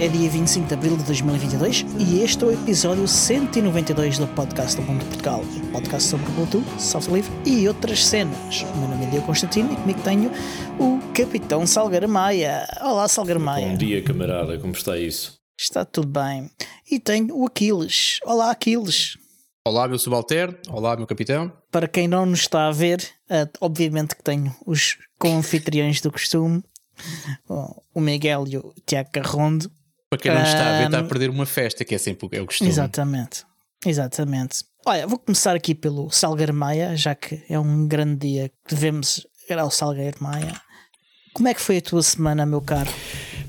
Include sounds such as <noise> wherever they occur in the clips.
É dia 25 de abril de 2022 e este é o episódio 192 do podcast do Mundo Portugal, um podcast sobre Ubuntu, software livre e outras cenas. O meu nome é Diego Constantino e comigo tenho o Capitão Salgueiro Maia. Olá, Salgueiro Maia. Bom dia, camarada, como está isso? Está tudo bem. E tenho o Aquiles. Olá, Aquiles. Olá, meu subalterno. Olá, meu capitão. Para quem não nos está a ver, uh, obviamente que tenho os co-anfitriões do costume, o Miguel e o Tiago Carrondo. Para quem não está a ver, está a perder uma festa, que é sempre é o costume. Exatamente, exatamente. Olha, vou começar aqui pelo Salgueiro Maia, já que é um grande dia que devemos ir ao Salgueiro Maia. Como é que foi a tua semana, meu caro?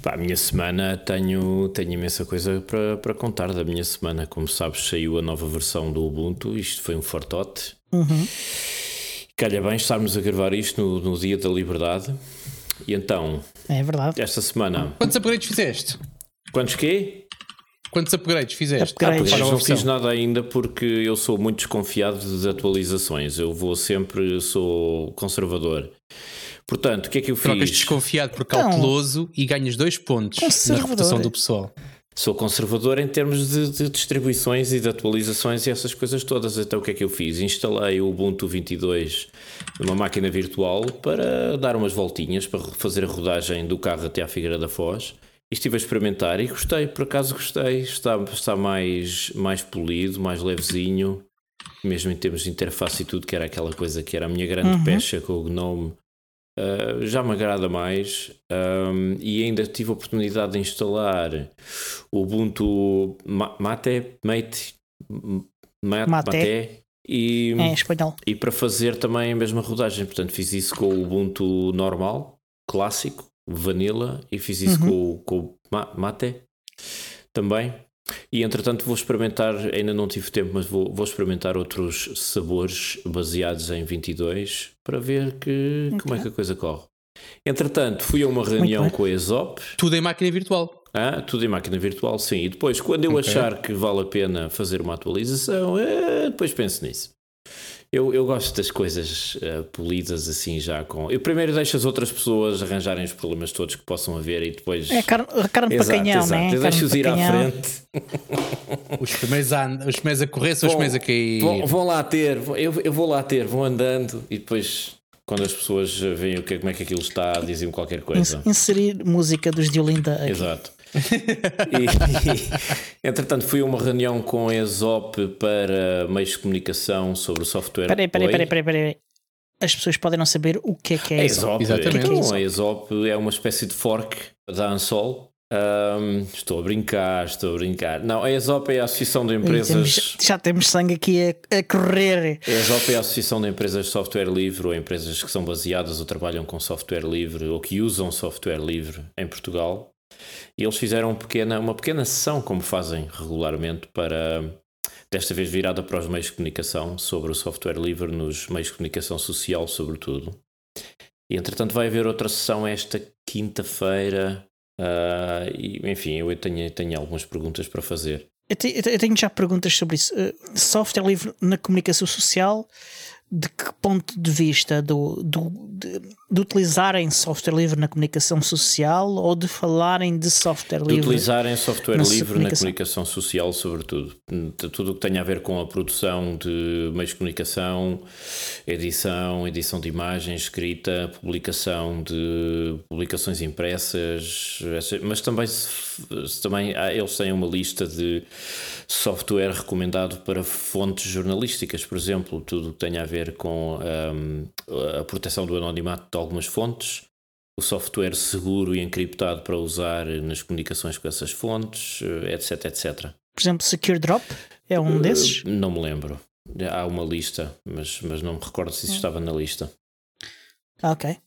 Pá, a minha semana tenho, tenho imensa coisa para, para contar da minha semana. Como sabes, saiu a nova versão do Ubuntu. Isto foi um fortote. Uhum. Calha bem estarmos a gravar isto no, no Dia da Liberdade. E então. É verdade. Esta semana. Quantos upgrades fizeste? Quantos quê? Quantos upgrades fizeste? Upgrades. Ah, não fiz nada ainda porque eu sou muito desconfiado das atualizações. Eu vou sempre, sou conservador. Portanto, o que é que eu Trocas fiz? desconfiado por cauteloso então, e ganhas dois pontos na reputação do pessoal. Sou conservador em termos de, de, distribuições e de atualizações e essas coisas todas. Então o que é que eu fiz? Instalei o Ubuntu 22 numa máquina virtual para dar umas voltinhas, para fazer a rodagem do carro até à Figueira da Foz. Estive a experimentar e gostei, por acaso gostei. Está, está mais, mais polido, mais levezinho, mesmo em termos de interface e tudo, que era aquela coisa que era a minha grande uhum. pecha com o Gnome Uh, já me agrada mais um, e ainda tive a oportunidade de instalar o Ubuntu Mate, Mate, Mate, Mate e, é, espanhol. e para fazer também a mesma rodagem. Portanto, fiz isso com o Ubuntu normal, clássico, Vanilla, e fiz isso uhum. com, com o Mate também. E entretanto vou experimentar, ainda não tive tempo, mas vou, vou experimentar outros sabores baseados em 22 para ver que, okay. como é que a coisa corre. Entretanto, fui a uma reunião com a ESOP. Tudo em máquina virtual. Ah, tudo em máquina virtual, sim. E depois, quando eu okay. achar que vale a pena fazer uma atualização, é, depois penso nisso. Eu, eu gosto das coisas uh, polidas assim já com. Eu primeiro deixo as outras pessoas arranjarem os problemas todos que possam haver e depois. É carne, carne exato, para canhão, exato. né? Eu deixo-os ir à frente. os primeiros a, os primeiros a correr são os primeiros a cair. Vão, vão lá ter, eu, eu vou lá ter, vão andando e depois quando as pessoas veem o que, como é que aquilo está, dizem qualquer coisa. Inserir música dos Diolinda aqui. Exato <laughs> e, entretanto, fui a uma reunião com a ESOP para meios de comunicação sobre o software. Peraí, peraí, peraí, peraí, peraí. As pessoas podem não saber o que é que é a ESOP. Exatamente. Então, a ESOP é uma espécie de fork da Ansol. Um, estou a brincar, estou a brincar. Não, a ESOP é a Associação de Empresas. Temos, já temos sangue aqui a, a, correr. A ESOP é a Associação de Empresas de Software Livre ou empresas que são baseadas ou trabalham com software livre ou que usam software livre em Portugal. E eles fizeram pequena, uma pequena sessão, como fazem regularmente, para desta vez virada para os meios de comunicação, sobre o software livre nos meios de comunicação social, sobretudo. E entretanto vai haver outra sessão esta quinta-feira. Uh, e, enfim, eu tenho, tenho algumas perguntas para fazer. Eu tenho já perguntas sobre isso. Uh, software livre na comunicação social de que ponto de vista do, do de, de, utilizarem software livre na comunicação social ou de falarem de software livre? De utilizarem software na livre comunicação. na comunicação social, sobretudo. Tudo o que tem a ver com a produção de meios de comunicação, edição, edição de imagens, escrita, publicação de publicações impressas, mas também, também eles têm uma lista de software recomendado para fontes jornalísticas, por exemplo, tudo o que tem a ver com um, a proteção do anonimato algumas fontes, o software seguro e encriptado para usar nas comunicações com essas fontes, etc, etc. Por exemplo, Secure Drop é um uh, desses? Não me lembro. Há uma lista, mas, mas não me recordo se isso hum. estava na lista. Ok.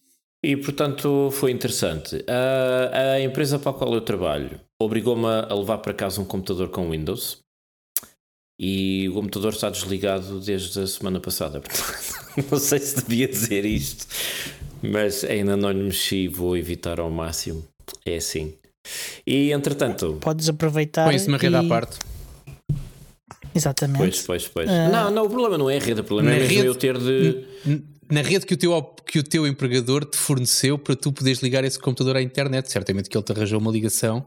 E portanto foi interessante. A, a empresa para a qual eu trabalho obrigou-me a levar para casa um computador com Windows e o computador está desligado desde a semana passada. <laughs> não sei se devia dizer isto, mas ainda não lhe mexi, vou evitar ao máximo. É assim. E entretanto. Podes aproveitar. Põe-se uma rede e... à parte. Exatamente. Pois, pois, pois. Uh... Não, não, o problema não é a rede, o problema na é mesmo rede, eu ter de. Na rede que o, teu, que o teu empregador te forneceu para tu poderes ligar esse computador à internet. Certamente que ele te arranjou uma ligação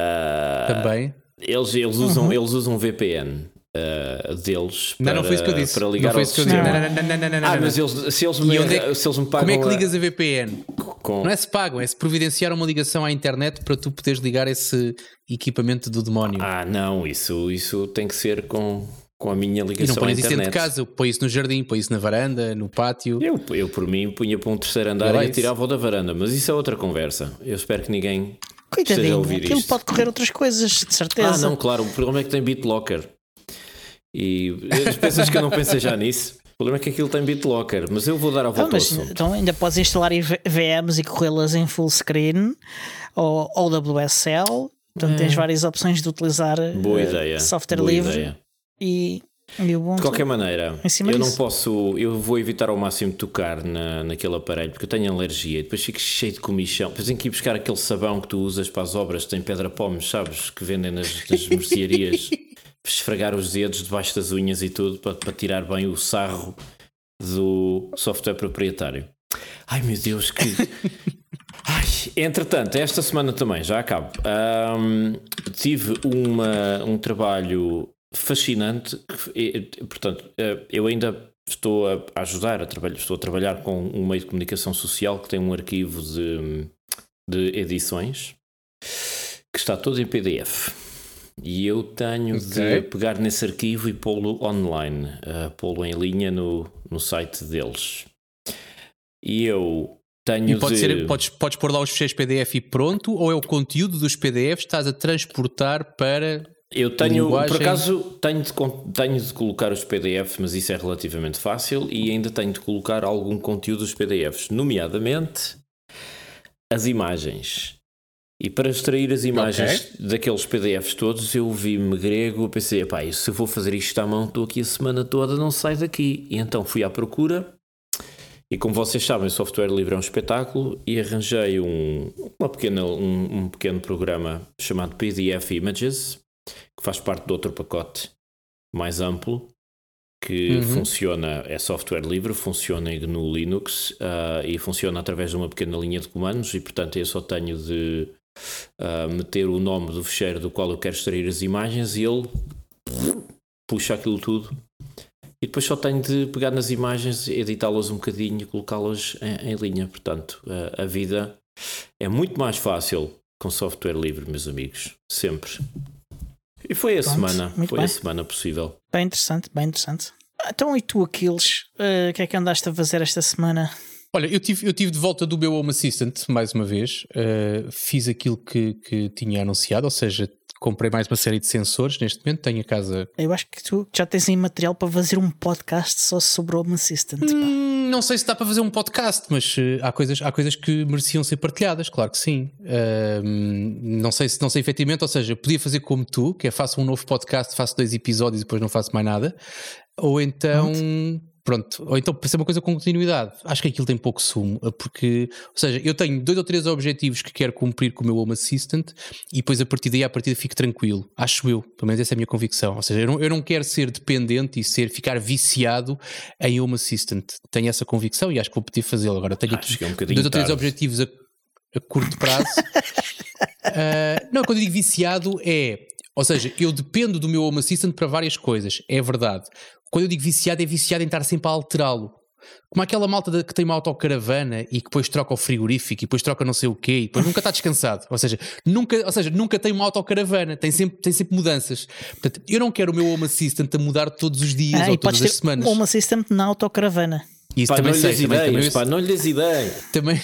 Uh, Também. Eles, eles, usam, uhum. eles usam VPN. Uh, deles não, para, não foi isso que eu disse. para ligar não foi isso que eu disse. Não, não, não, não, não, Ah, mas eles, se, eles me, é, se eles me pagam. Como é que ligas a VPN? Com... Não é se pagam, é se providenciar uma ligação à internet para tu poderes ligar esse equipamento do demónio. Ah, não, isso, isso tem que ser com, com a minha ligação. E não pões isso dentro de casa, põe isso no jardim, põe isso na varanda, no pátio. Eu, eu por mim, punha para um terceiro andar e tirava da varanda, mas isso é outra conversa. Eu espero que ninguém. Coitadinho, aquilo isto. pode correr outras coisas, de certeza. Ah, não, claro, o problema é que tem BitLocker. E as pessoas que eu não pensei já nisso. O problema é que aquilo tem BitLocker, mas eu vou dar a volta mas, Então ainda podes instalar VMs e corrê-las em full screen ou, ou WSL. Portanto, é. tens várias opções de utilizar Boa eh, ideia. software Boa livre. Ideia. E, e de qualquer maneira, eu não posso, eu vou evitar ao máximo tocar na, naquele aparelho porque eu tenho alergia e depois fico cheio de comichão. Depois tenho que ir buscar aquele sabão que tu usas para as obras, tem pedra pomes, sabes? Que vendem nas, nas mercearias. <laughs> esfregar os dedos debaixo das unhas e tudo para, para tirar bem o sarro do software proprietário. Ai meu Deus, que. <laughs> Ai, entretanto, esta semana também, já acabo. Um, tive uma, um trabalho fascinante. Portanto, eh, eu ainda estou a ajudar a trabalhar, estou a trabalhar com um meio de comunicação social que tem um arquivo de, de edições que está todo em PDF. E eu tenho okay. de pegar nesse arquivo e pô-lo online, uh, pô-lo em linha no, no site deles. E eu tenho e pode de... ser, podes, podes pôr lá os ficheiros PDF e pronto, ou é o conteúdo dos PDFs que estás a transportar para. Eu tenho, linguagem... por acaso, tenho de, tenho de colocar os PDFs, mas isso é relativamente fácil, e ainda tenho de colocar algum conteúdo dos PDFs, nomeadamente as imagens. E para extrair as imagens okay. daqueles PDFs todos, eu vi-me grego, pensei, pá, se eu vou fazer isto à mão, estou aqui a semana toda, não sai daqui. E então fui à procura, e como vocês sabem, software livre é um espetáculo, e arranjei um, uma pequena, um, um pequeno programa chamado PDF Images, que faz parte de outro pacote mais amplo, que uhum. funciona, é software livre, funciona no Linux uh, e funciona através de uma pequena linha de comandos, e portanto eu só tenho de uh, meter o nome do fecheiro do qual eu quero extrair as imagens e ele puxa aquilo tudo. E depois só tenho de pegar nas imagens, editá-las um bocadinho e colocá-las em, em, linha. Portanto, a, a vida é muito mais fácil com software livre, meus amigos. Sempre. E foi a Pronto, semana. Foi bem. a semana possível. Bem interessante, bem interessante. Então, e tu, Aquiles? Eh, o uh, que é que andaste a fazer esta semana? Olha, eu tive, eu tive de volta do meu Home Assistant mais uma vez. Uh, fiz aquilo que, que tinha anunciado, ou seja, comprei mais uma série de sensores. Neste momento tenho a casa. Eu acho que tu já tens aí material para fazer um podcast só sobre o Home Assistant. Hum, não sei se dá para fazer um podcast, mas uh, há, coisas, há coisas que mereciam ser partilhadas, claro que sim. Uh, não sei se não sei efetivamente, ou seja, podia fazer como tu, que é faço um novo podcast, faço dois episódios e depois não faço mais nada. Ou então. Pronto, ou então para ser uma coisa com continuidade, acho que aquilo tem pouco sumo, porque, ou seja, eu tenho dois ou três objetivos que quero cumprir com o meu Home Assistant e depois a partir daí a partir fico tranquilo, acho eu, pelo menos essa é a minha convicção. Ou seja, eu não, eu não quero ser dependente e ser, ficar viciado em Home Assistant. Tenho essa convicção e acho que vou poder fazê-lo. Agora tenho acho aqui é um dois ou três objetivos a, a curto prazo. uh, <laughs> não, quando eu digo viciado é ou seja, eu dependo do meu Home Assistant para várias coisas, é verdade. Quando eu digo viciado, é viciado em estar sempre a alterá-lo. Como aquela malta que tem uma autocaravana e que depois troca o frigorífico e depois troca não sei o quê e depois nunca está descansado. Ou seja, nunca, ou seja, nunca tem uma autocaravana, tem sempre, tem sempre mudanças. Portanto, eu não quero o meu Home Assistant a mudar todos os dias ah, ou todas as semanas. Home Assistant na autocaravana. Isso pá, também não sei, ideias, também, pá, não lhes ideia. Também,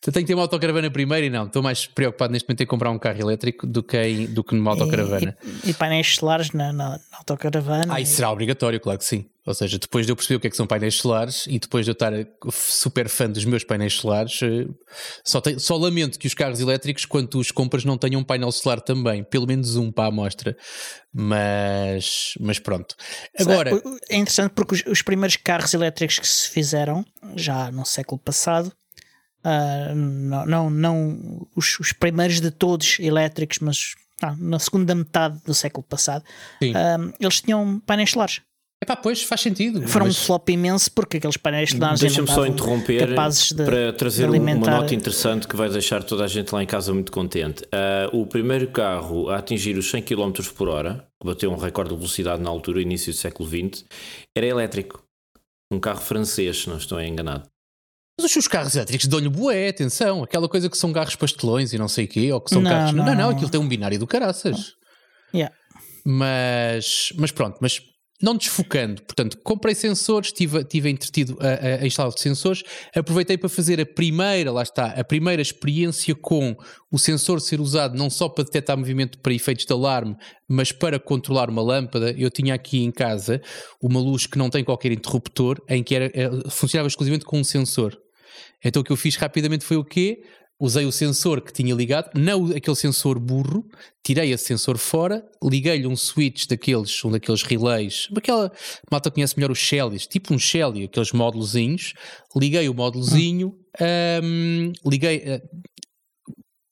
tenho que ter uma autocaravana primeiro e não, estou mais preocupado neste momento em comprar um carro elétrico do que, em, do que numa autocaravana. E, e, painéis solares na, na, na autocaravana. Ah, isso será obrigatório, claro que sim. Ou seja, depois de eu perceber o que é que são painéis solares e depois de eu estar super fã dos meus painéis solares, eh, só, tem, só lamento que os carros elétricos, quando tu os compras, não tenham um painel solar também, pelo menos um para a amostra. Mas, mas pronto. Agora. É interessante porque os, os primeiros carros elétricos que se fizeram, já no século passado, Uh, não, não, não os, os, primeiros de todos elétricos, mas ah, na segunda metade do século passado, uh, eles tinham painéis solares. Epá, pois faz sentido. Foram mas... um flop imenso porque aqueles painéis de dados Deixa-me só interromper de, para trazer de alimentar... uma nota interessante que vai deixar toda a gente lá em casa muito contente. Uh, o primeiro carro a atingir os 100 km por hora, que bateu um recorde de velocidade na altura, início do século XX, era elétrico. Um carro francês, se não estou enganado. Mas os seus carros elétricos dão-lhe boé, atenção. Aquela coisa que são carros pastelões e não sei o quê, ou que são não, carros. Não, não, não, aquilo tem um binário do caraças. Yeah. Mas, mas pronto, mas não desfocando, portanto, comprei sensores, tive, tive entretido a, a, instalar sensores, aproveitei para fazer a primeira, lá está, a primeira experiência com o sensor ser usado não só para detectar movimento para efeitos de alarme, mas para controlar uma lâmpada. Eu tinha aqui em casa uma luz que não tem qualquer interruptor, em que era, eh, funcionava exclusivamente com um sensor. Então o que eu fiz rapidamente foi o quê? usei o sensor que tinha ligado, não aquele sensor burro, tirei esse sensor fora, liguei-lhe um switch daqueles, um daqueles relays, aquela malta conhece melhor os Shellys, tipo um Shelly, aqueles módulozinhos, liguei o módulozinho, um, liguei, uh,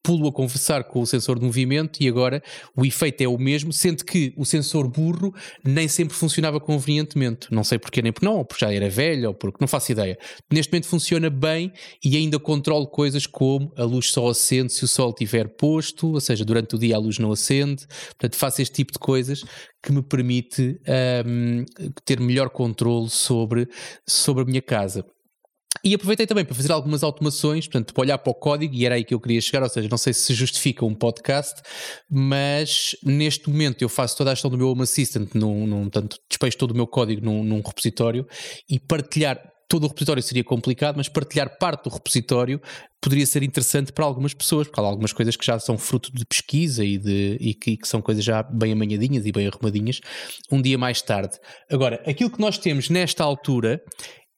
pulo a conversar com o sensor de movimento e agora o efeito é o mesmo, sendo que o sensor burro nem sempre funcionava convenientemente. Não sei porquê nem por não, ou porque já era velho, ou porque não faço ideia. Neste momento funciona bem e ainda controlo coisas como a luz só acende se o sol estiver posto, ou seja, durante o dia a luz não acende. Portanto, faço este tipo de coisas que me permite um, ter melhor controle sobre, sobre a minha casa. E aproveitei também para fazer algumas automações, portanto, para olhar para o código, e era aí que eu queria chegar, ou seja, não sei se justifica um podcast, mas neste momento eu faço toda a gestão do meu Home Assistant, num, num, portanto, despejo todo o meu código num, num repositório e partilhar todo o repositório seria complicado, mas partilhar parte do repositório poderia ser interessante para algumas pessoas, porque há algumas coisas que já são fruto de pesquisa e, de, e que, que, são coisas já bem amanhadinhas e bem arrumadinhas, um dia mais tarde. Agora, aquilo que nós temos nesta altura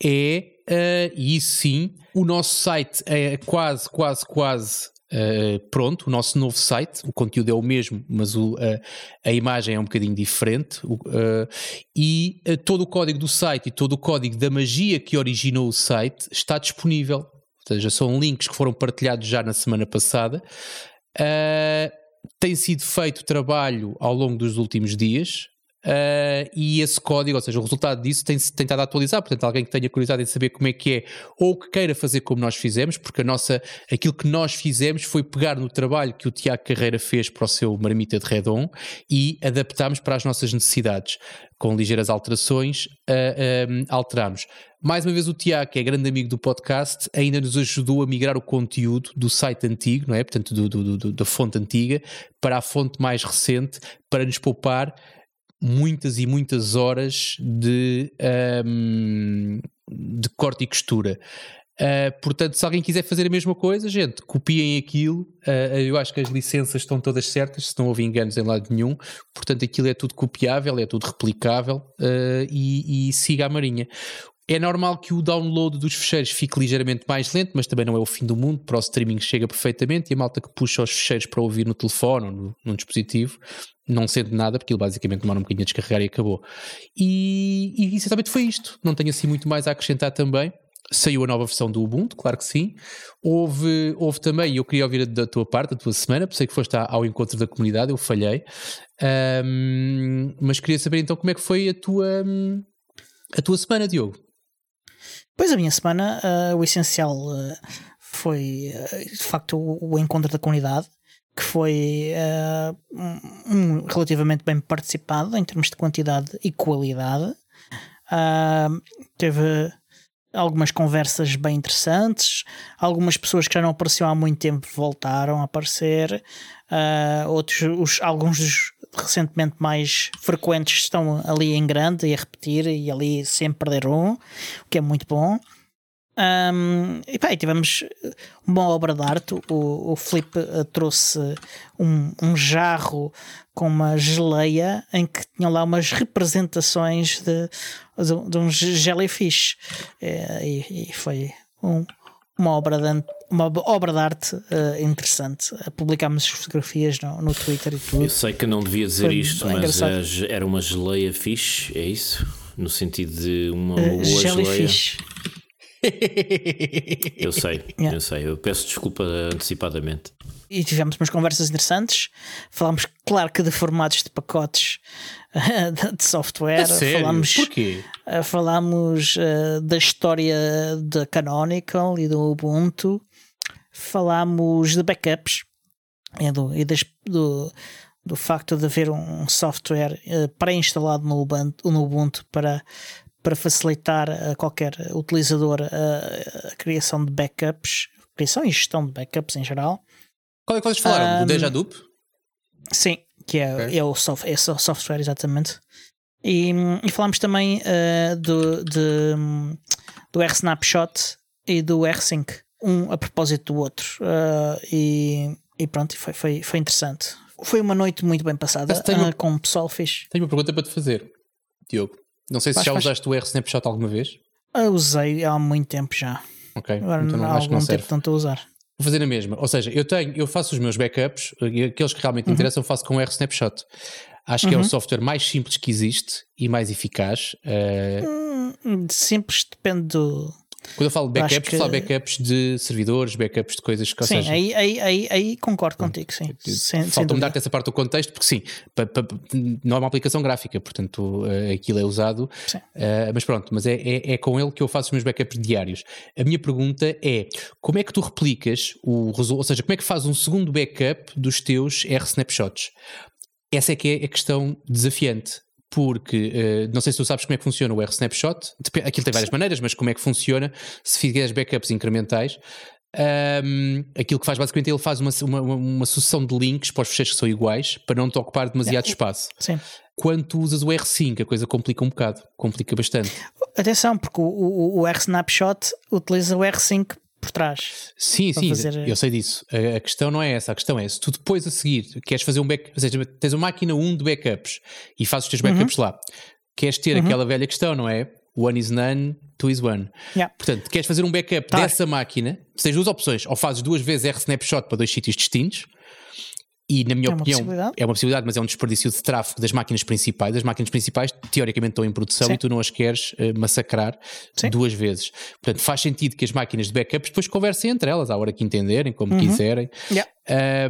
é, uh, e sim, o nosso site é quase, quase, quase Uh, pronto, o nosso novo site, o conteúdo é o mesmo, mas o, uh, a imagem é um bocadinho diferente. Uh, e todo o código do site e todo o código da magia que originou o site está disponível. Ou seja, são links que foram partilhados já na semana passada. tem sido feito trabalho ao longo dos últimos dias. Uh, e esse código, ou seja, o resultado disso tem se tentado atualizar. Portanto, alguém que tenha curiosidade em saber como é que é ou que queira fazer como nós fizemos, porque a nossa, aquilo que nós fizemos foi pegar no trabalho que o Tiago Carreira fez para o seu marmita de Redon e adaptámos para as nossas necessidades. Com ligeiras alterações, uh, alterámos. Mais uma vez, o Tiago, que é grande amigo do podcast, ainda nos ajudou a migrar o conteúdo do site antigo, não é? Portanto, do, do, do, da fonte antiga, para a fonte mais recente, para nos poupar muitas e muitas horas de, um, de corte e costura. Uh, portanto, se alguém quiser fazer a mesma coisa, gente, copiem aquilo. Uh, eu acho que as licenças estão todas certas, se não houve enganos em lado nenhum. Portanto, aquilo é tudo copiável, é tudo replicável uh, e, e siga a marinha. É normal que o download dos fecheiros fique ligeiramente mais lento, mas também não é o fim do mundo. Para o streaming chega perfeitamente e a malta que puxa os fecheiros para ouvir no telefone ou no, num dispositivo não sente nada, porque ele basicamente demora um bocadinho a descarregar e acabou. E, e essencialmente foi isto. Não tenho assim muito mais a acrescentar também. Saiu a nova versão do Ubuntu, claro que sim. Houve, houve também, e eu queria ouvir da tua parte, da tua semana, pensei que foste ao encontro da comunidade, eu falhei. Um, mas queria saber então como é que foi a tua, a tua semana, Diogo. Pois a minha semana, uh, o essencial uh, foi uh, de facto o, o, encontro da comunidade, que foi um, relativamente bem participado em termos de quantidade e qualidade. teve algumas conversas bem interessantes, algumas pessoas que já não apareciam há muito tempo voltaram a aparecer, outros, os, alguns dos recentemente mais frequentes estão ali em grande e a repetir e ali sempre perderam, o que é muito bom. Um, e pá, tivemos uma obra de arte. O, o Felipe uh, trouxe um, um, jarro com uma geleia em que tinham lá umas representações de, de, de uns jellyfish. É, e, e, foi um, uma obra de, uma obra de arte uh, interessante. Publicámos as fotografias no, no Twitter e tudo. Eu sei que não devia dizer Foi isto, mas era uma geleia fixe, é isso? No sentido de uma, uh, boa geleia. Eu sei, yeah. eu sei. Eu peço desculpa antecipadamente. e tivemos umas conversas interessantes. Falámos, claro que de formatos de pacotes <laughs> de software. sério? Falámos, Porquê? falámos uh, da história da Canonical e do Ubuntu. Falámos de backups e do, e das, do, do facto de haver um software uh, pré-instalado no Ubuntu, no Ubuntu para, para facilitar a qualquer utilizador a, a criação de backups, criação e gestão de backups em geral. Qual é que vocês falaram? Um, Do Dejadup? Sim, que é, Ok. é, o, soft, é o software, exatamente. E, e falámos também uh, do, de, do R-Snapshot e do R-Sync, um a propósito do outro. Uh, e, e pronto, foi, foi, foi interessante. Foi uma noite muito bem passada, tem uma- uh, com o pessoal fixe. Tenho uma pergunta para te fazer, Diogo. Não sei se Faz, já faz. usaste o R-Snapshot alguma vez. Eu usei há muito tempo já. Ok, Agora então não, há acho que algum não serve. tempo que não estou a usar. Vou fazer a mesma. Ou seja, eu tenho, eu faço os meus backups, e aqueles que realmente Uhum. me interessam, faço com o R-Snapshot. Acho que é o software mais simples que existe e mais eficaz. Hum, simples, depende do. Quando eu falo backups, que- falo backups de servidores, backups de coisas que sim, seja, aí, aí, aí, aí concordo contigo, sim. Falta-me dar-te essa parte do contexto, porque sim, pa- pa- não é uma aplicação gráfica, portanto eh, aquilo é usado. Eh, mas pronto, mas é, é, é com ele que eu faço os meus backups diários. A minha pergunta é: como é que tu replicas o resultado? Ou seja, como é que fazes um segundo backup dos teus R-snapshots? Essa é que é a questão desafiante. Porque eh, não sei se tu sabes como é que funciona o R-Snapshot, aquilo tem várias maneiras, mas como é que funciona se fizeres backups incrementais? Ahm, aquilo que faz basicamente ele faz uma, uma, uma sucessão de links para os fecheiros que são iguais para não te ocupar demasiado espaço. Sim. Quando tu usas o R5, a coisa complica um bocado, complica bastante. Atenção, porque o, o, o R-Snapshot utiliza o R5 por trás. Sim, sim, fazer- eu sei disso. A, a questão não é essa, a questão é se tu depois a seguir queres fazer um backup, ou seja, tens uma máquina 1 de backups e fazes os teus backups lá, queres ter aquela velha questão, não é? One is none, two is one. Yeah. Portanto, queres fazer um backup Tá. dessa máquina, tens duas opções, ou fazes duas vezes R-Snapshot para dois sítios distintos, e na minha É opinião é uma possibilidade, mas é um desperdício de tráfego das máquinas principais. As máquinas principais teoricamente estão em produção Sim. e tu não as queres eh, massacrar Sim. duas vezes. Portanto, faz sentido que as máquinas de backups depois conversem entre elas, à hora que entenderem, Uhum. como quiserem. Yeah.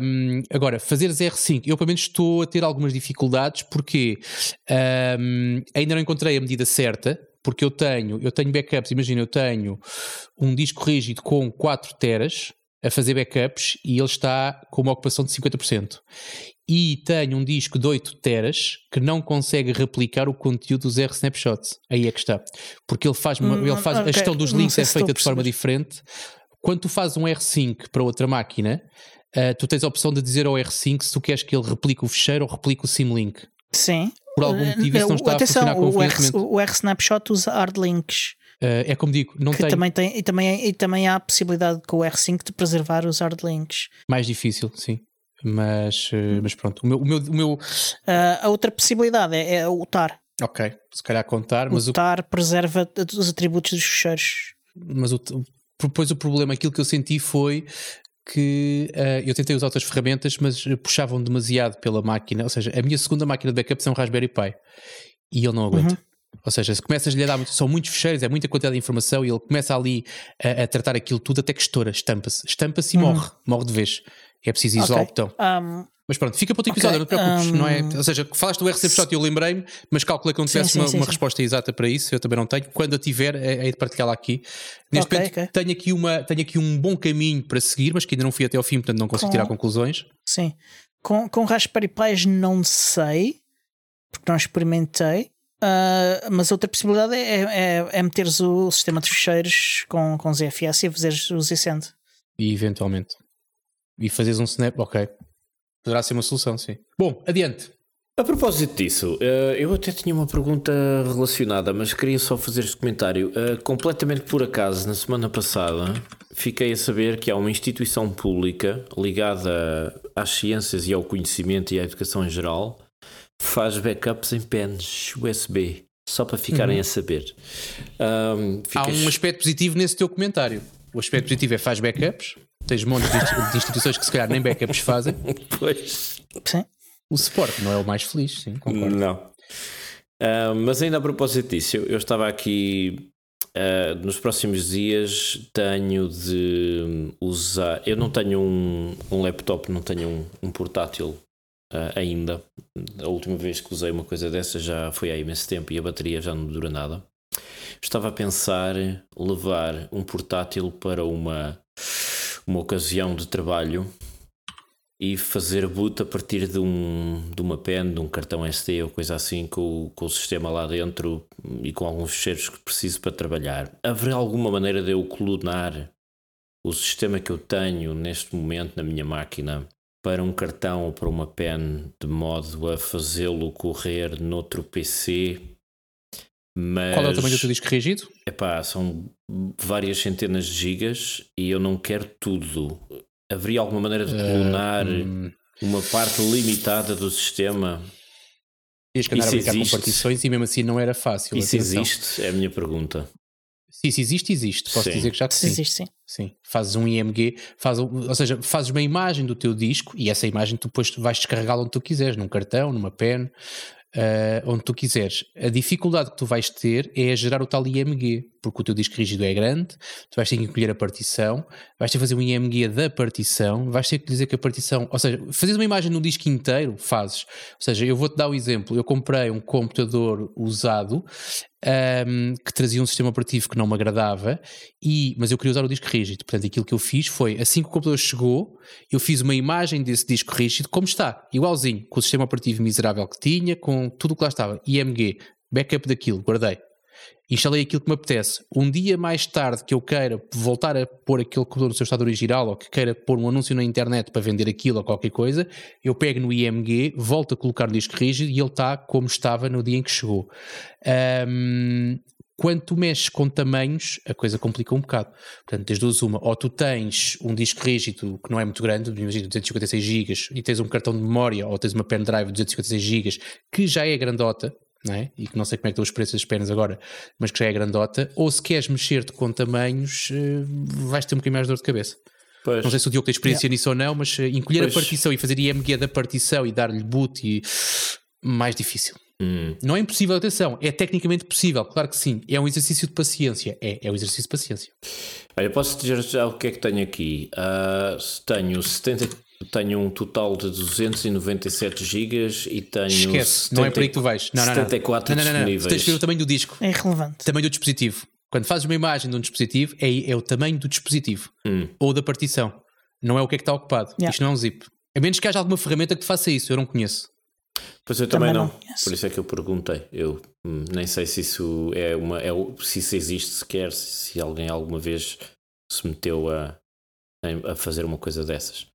Um, agora, fazeres R5, eu pelo menos estou a ter algumas dificuldades porque um, ainda não encontrei a medida certa. Porque eu tenho, eu tenho backups, imagina, eu tenho um disco rígido com 4 teras a fazer backups e ele está com uma ocupação de 50%. E tenho um disco de 8 teras que não consegue replicar o conteúdo dos R-Snapshots. Aí é que está. Porque ele faz, uma- Hum, ele faz a ok. gestão dos links é a feita de forma diferente. Quando tu fazes um R5 para outra máquina, Uh, tu tens a opção de dizer ao R5 se tu queres que ele replique o fecheiro ou replique o Symlink. Sim. Por algum motivo isso não está a Atenção, funcionar o R, convenientemente. o R-Snapshot usa hard links. Uh, é como digo, não Que tem também tem, e, também, e também há a possibilidade com o R5 de preservar os hard links. mais difícil, sim. Mas, uh, mas pronto, o meu, o meu, o meu- Ah, a outra possibilidade é, é o TAR. ok, se calhar contar, mas o o, TAR preserva os atributos dos fecheiros. mas o, o- depois o problema, aquilo que eu senti foi que uh, eu tentei usar outras ferramentas, mas uh, puxavam demasiado pela máquina. Ou seja, a minha segunda máquina de backup é um Raspberry Pi e ele não aguenta. Ou seja, se começas-lhe a dar muito, são muitos fecheiros, é muita quantidade de informação e ele começa ali a, a tratar aquilo tudo até que estoura, estampa-se, estampa-se e morre, morre de vez. É preciso isolar Ok. o botão. Um, Mas pronto, fica para outro episódio, não te preocupes, hum. não é? Ou seja, falaste do RCP e eu lembrei-me, mas calculei que não tivesse sim, uma, sim, uma sim. resposta exata para isso, eu também não tenho. Quando eu tiver, é, é de partilhá-la aqui. Neste Ok, momento ok. tenho, aqui uma, tenho aqui um bom caminho para seguir, mas que ainda não fui até ao fim, portanto não consigo Com- tirar conclusões. sim. Com, com Raspberry Pis não sei, porque não experimentei. Ah, mas outra possibilidade é, é, é meteres o sistema de fecheiros com, com ZFS e fazeres o ZSend. E eventualmente. E fazeres um snap, ok. Poderá ser uma solução, sim. Bom, adiante. A propósito disso, eh, eu até tinha uma pergunta relacionada, mas queria só fazer este comentário. Eh, Completamente por acaso, na semana passada, fiquei a saber que há uma instituição pública ligada às ciências e ao conhecimento e à educação em geral faz backups em pens USB. Só para ficarem a saber. Ahm, Há fiquei- um aspecto positivo nesse teu comentário. O aspecto positivo é faz backups. Tens montes de insti- de instituições que se calhar nem backups fazem. <laughs> Pois. Sim. O suporte não é o mais feliz, sim, concordo. Não. Ah, mas ainda a propósito disso, eu, eu estava aqui Uh, nos próximos dias tenho de usar. Eu não tenho um, um laptop, não tenho um, um portátil uh, ainda. A última vez que usei uma coisa dessa já foi há imenso tempo e a bateria já não dura nada. Estava a pensar levar um portátil para uma, uma ocasião de trabalho e fazer boot a partir de, um, de uma pen, de um cartão SD ou coisa assim, com, com o sistema lá dentro e com alguns fecheiros que preciso para trabalhar. Haverá alguma maneira de eu clonar o sistema que eu tenho neste momento na minha máquina para um cartão ou para uma pen, de modo a fazê-lo correr noutro PC? Mas, Qual é o tamanho do teu disco rígido? Epá, são várias centenas de gigas e eu não quero tudo haveria alguma maneira de clonar uh, uma parte limitada do sistema? Tinhas que andar a brincar existe? com partições e mesmo assim não era fácil. Isso atenção. existe? É a minha pergunta. Se isso existe, existe. Posso sim. dizer que já que sim. Existe, sim. Sim. Fazes um IMG, faz, ou seja, fazes uma imagem do teu disco e essa imagem tu depois vais descarregá-la onde tu quiseres, num cartão, numa pen, uh, onde tu quiseres. A dificuldade que tu vais ter é gerar o tal IMG, porque o teu disco rígido é grande, tu vais ter que encolher a partição, vais ter que fazer um IMG da partição, vais ter que dizer que a partição, ou seja, fazes uma imagem no disco inteiro, fazes. Ou seja, eu vou-te dar um exemplo, eu comprei um computador usado um, que trazia um sistema operativo que não me agradava, e, mas eu queria usar o disco rígido. Portanto, aquilo que eu fiz foi, assim que o computador chegou, eu fiz uma imagem desse disco rígido como está, igualzinho, com o sistema operativo miserável que tinha, com tudo o que lá estava, IMG, backup daquilo, guardei instalei aquilo que me apetece. Um dia mais tarde que eu queira voltar a pôr aquele computador no seu estado original ou que queira pôr um anúncio na internet para vender aquilo ou qualquer coisa, eu pego no IMG, volto a colocar no disco rígido e ele está como estava no dia em que chegou. Um, quando tu mexes com tamanhos, a coisa complica um bocado. Portanto, tens duas uma. Ou tu tens um disco rígido que não é muito grande, imagina 256 GB, e tens um cartão de memória, ou tens uma pendrive de 256 GB, que já é grandota, é? e que não sei como é que estão os preços das penas agora, mas que já é grandota, ou se queres mexer-te com tamanhos, eh, vais ter um bocadinho mais de dor de cabeça. Pois. Não sei se o Diogo tem experiência yeah. nisso ou não, mas eh, encolher pois. a partição e fazer IMG da partição e dar-lhe boot e mais difícil. Hum. Não é impossível, atenção, é tecnicamente possível, claro que sim. É um exercício de paciência. É, é um exercício de paciência. Olha, posso dizer já o que é que tenho aqui. Uh, tenho 70 tenho um total de 297 GB e tenho. Esquece, 70, não é por aí que tu vais. Não, não, 74 não, não, não, não, não. Tens que ver o tamanho do disco. É irrelevante. O tamanho do dispositivo. Quando fazes uma imagem de um dispositivo, é, é o tamanho do dispositivo hum. ou da partição. Não é o que é que está ocupado. Yeah. Isto não é um zip. A menos que haja alguma ferramenta que te faça isso, eu não conheço. Pois eu também, também não. não por isso é que eu perguntei. Eu hum, nem sei se isso é uma. É, se isso existe sequer, se alguém alguma vez se meteu a, a fazer uma coisa dessas.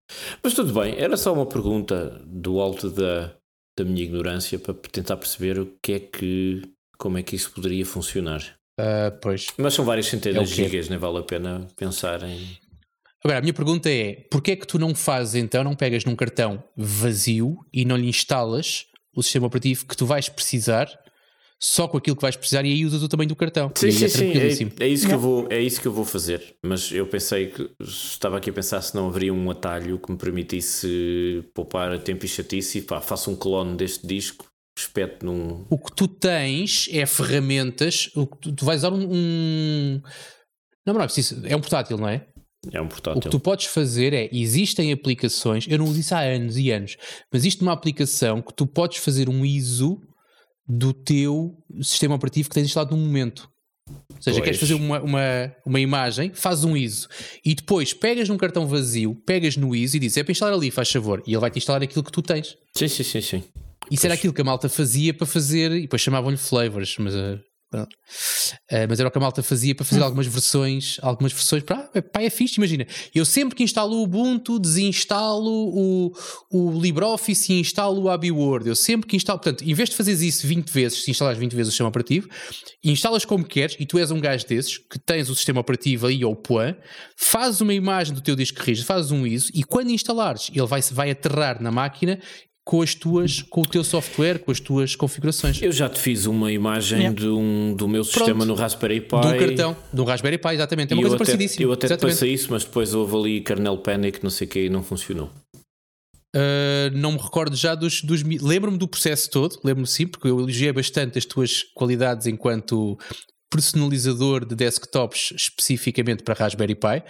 Mas tudo bem, era só uma pergunta do alto da, da minha ignorância para tentar perceber o que é que, como é que isso poderia funcionar. Uh, pois. Mas são várias centenas é de gigas, nem vale a pena pensar em. Agora, a minha pergunta é: porquê é que tu não fazes então, não pegas num cartão vazio e não lhe instalas o sistema operativo que tu vais precisar só com aquilo que vais precisar e aí usas o tamanho do cartão. Sim, sim, é sim. É, é, isso que eu vou, é isso que eu vou fazer. Mas eu pensei que estava aqui a pensar se não haveria um atalho que me permitisse poupar tempo e chatice e pá, faço um clone deste disco. Espeto num. O que tu tens é ferramentas. O que tu, tu vais usar um, um. Não, não é preciso. É um portátil, não é? É um portátil. O que tu podes fazer é, existem aplicações, eu não uso isso há anos e anos, mas isto é uma aplicação que tu podes fazer um ISO do teu sistema operativo que tens instalado no momento. Ou seja, pois. queres fazer uma, uma, uma imagem, fazes um ISO e depois pegas num cartão vazio, pegas no ISO e dizes é para instalar ali, faz favor. E ele vai-te instalar aquilo que tu tens. Sim, sim, sim. sim. Isso pois. era aquilo que a malta fazia para fazer, e depois chamavam-lhe flavors, mas uh, Uh, mas era o que a malta fazia para fazer hum. algumas versões, algumas versões para ah, pá, é fixe, imagina. Eu sempre que instalo o Ubuntu, desinstalo o, o LibreOffice e instalo o Abbey Word. Eu sempre que instalo, portanto, em vez de fazeres isso 20 vezes, se instalas 20 vezes o sistema operativo, instalas como queres e tu és um gajo desses que tens o sistema operativo aí ou o POAN, fazes uma imagem do teu disco rígido, fazes um ISO e quando instalares, ele vai, vai aterrar na máquina com as tuas, com o teu software, com as tuas configurações. Eu já te fiz uma imagem yeah. de um, do meu sistema Pronto. no Raspberry Pi. Um cartão, um Raspberry Pi, exatamente. É uma coisa até, parecidíssima. Eu até passei isso, mas depois houve ali kernel panic, não sei o que, e não funcionou. Uh, não me recordo já dos. dos Lembro-me do processo todo, lembro-me sim, porque eu elogiei bastante as tuas qualidades enquanto personalizador de desktops especificamente para Raspberry Pi.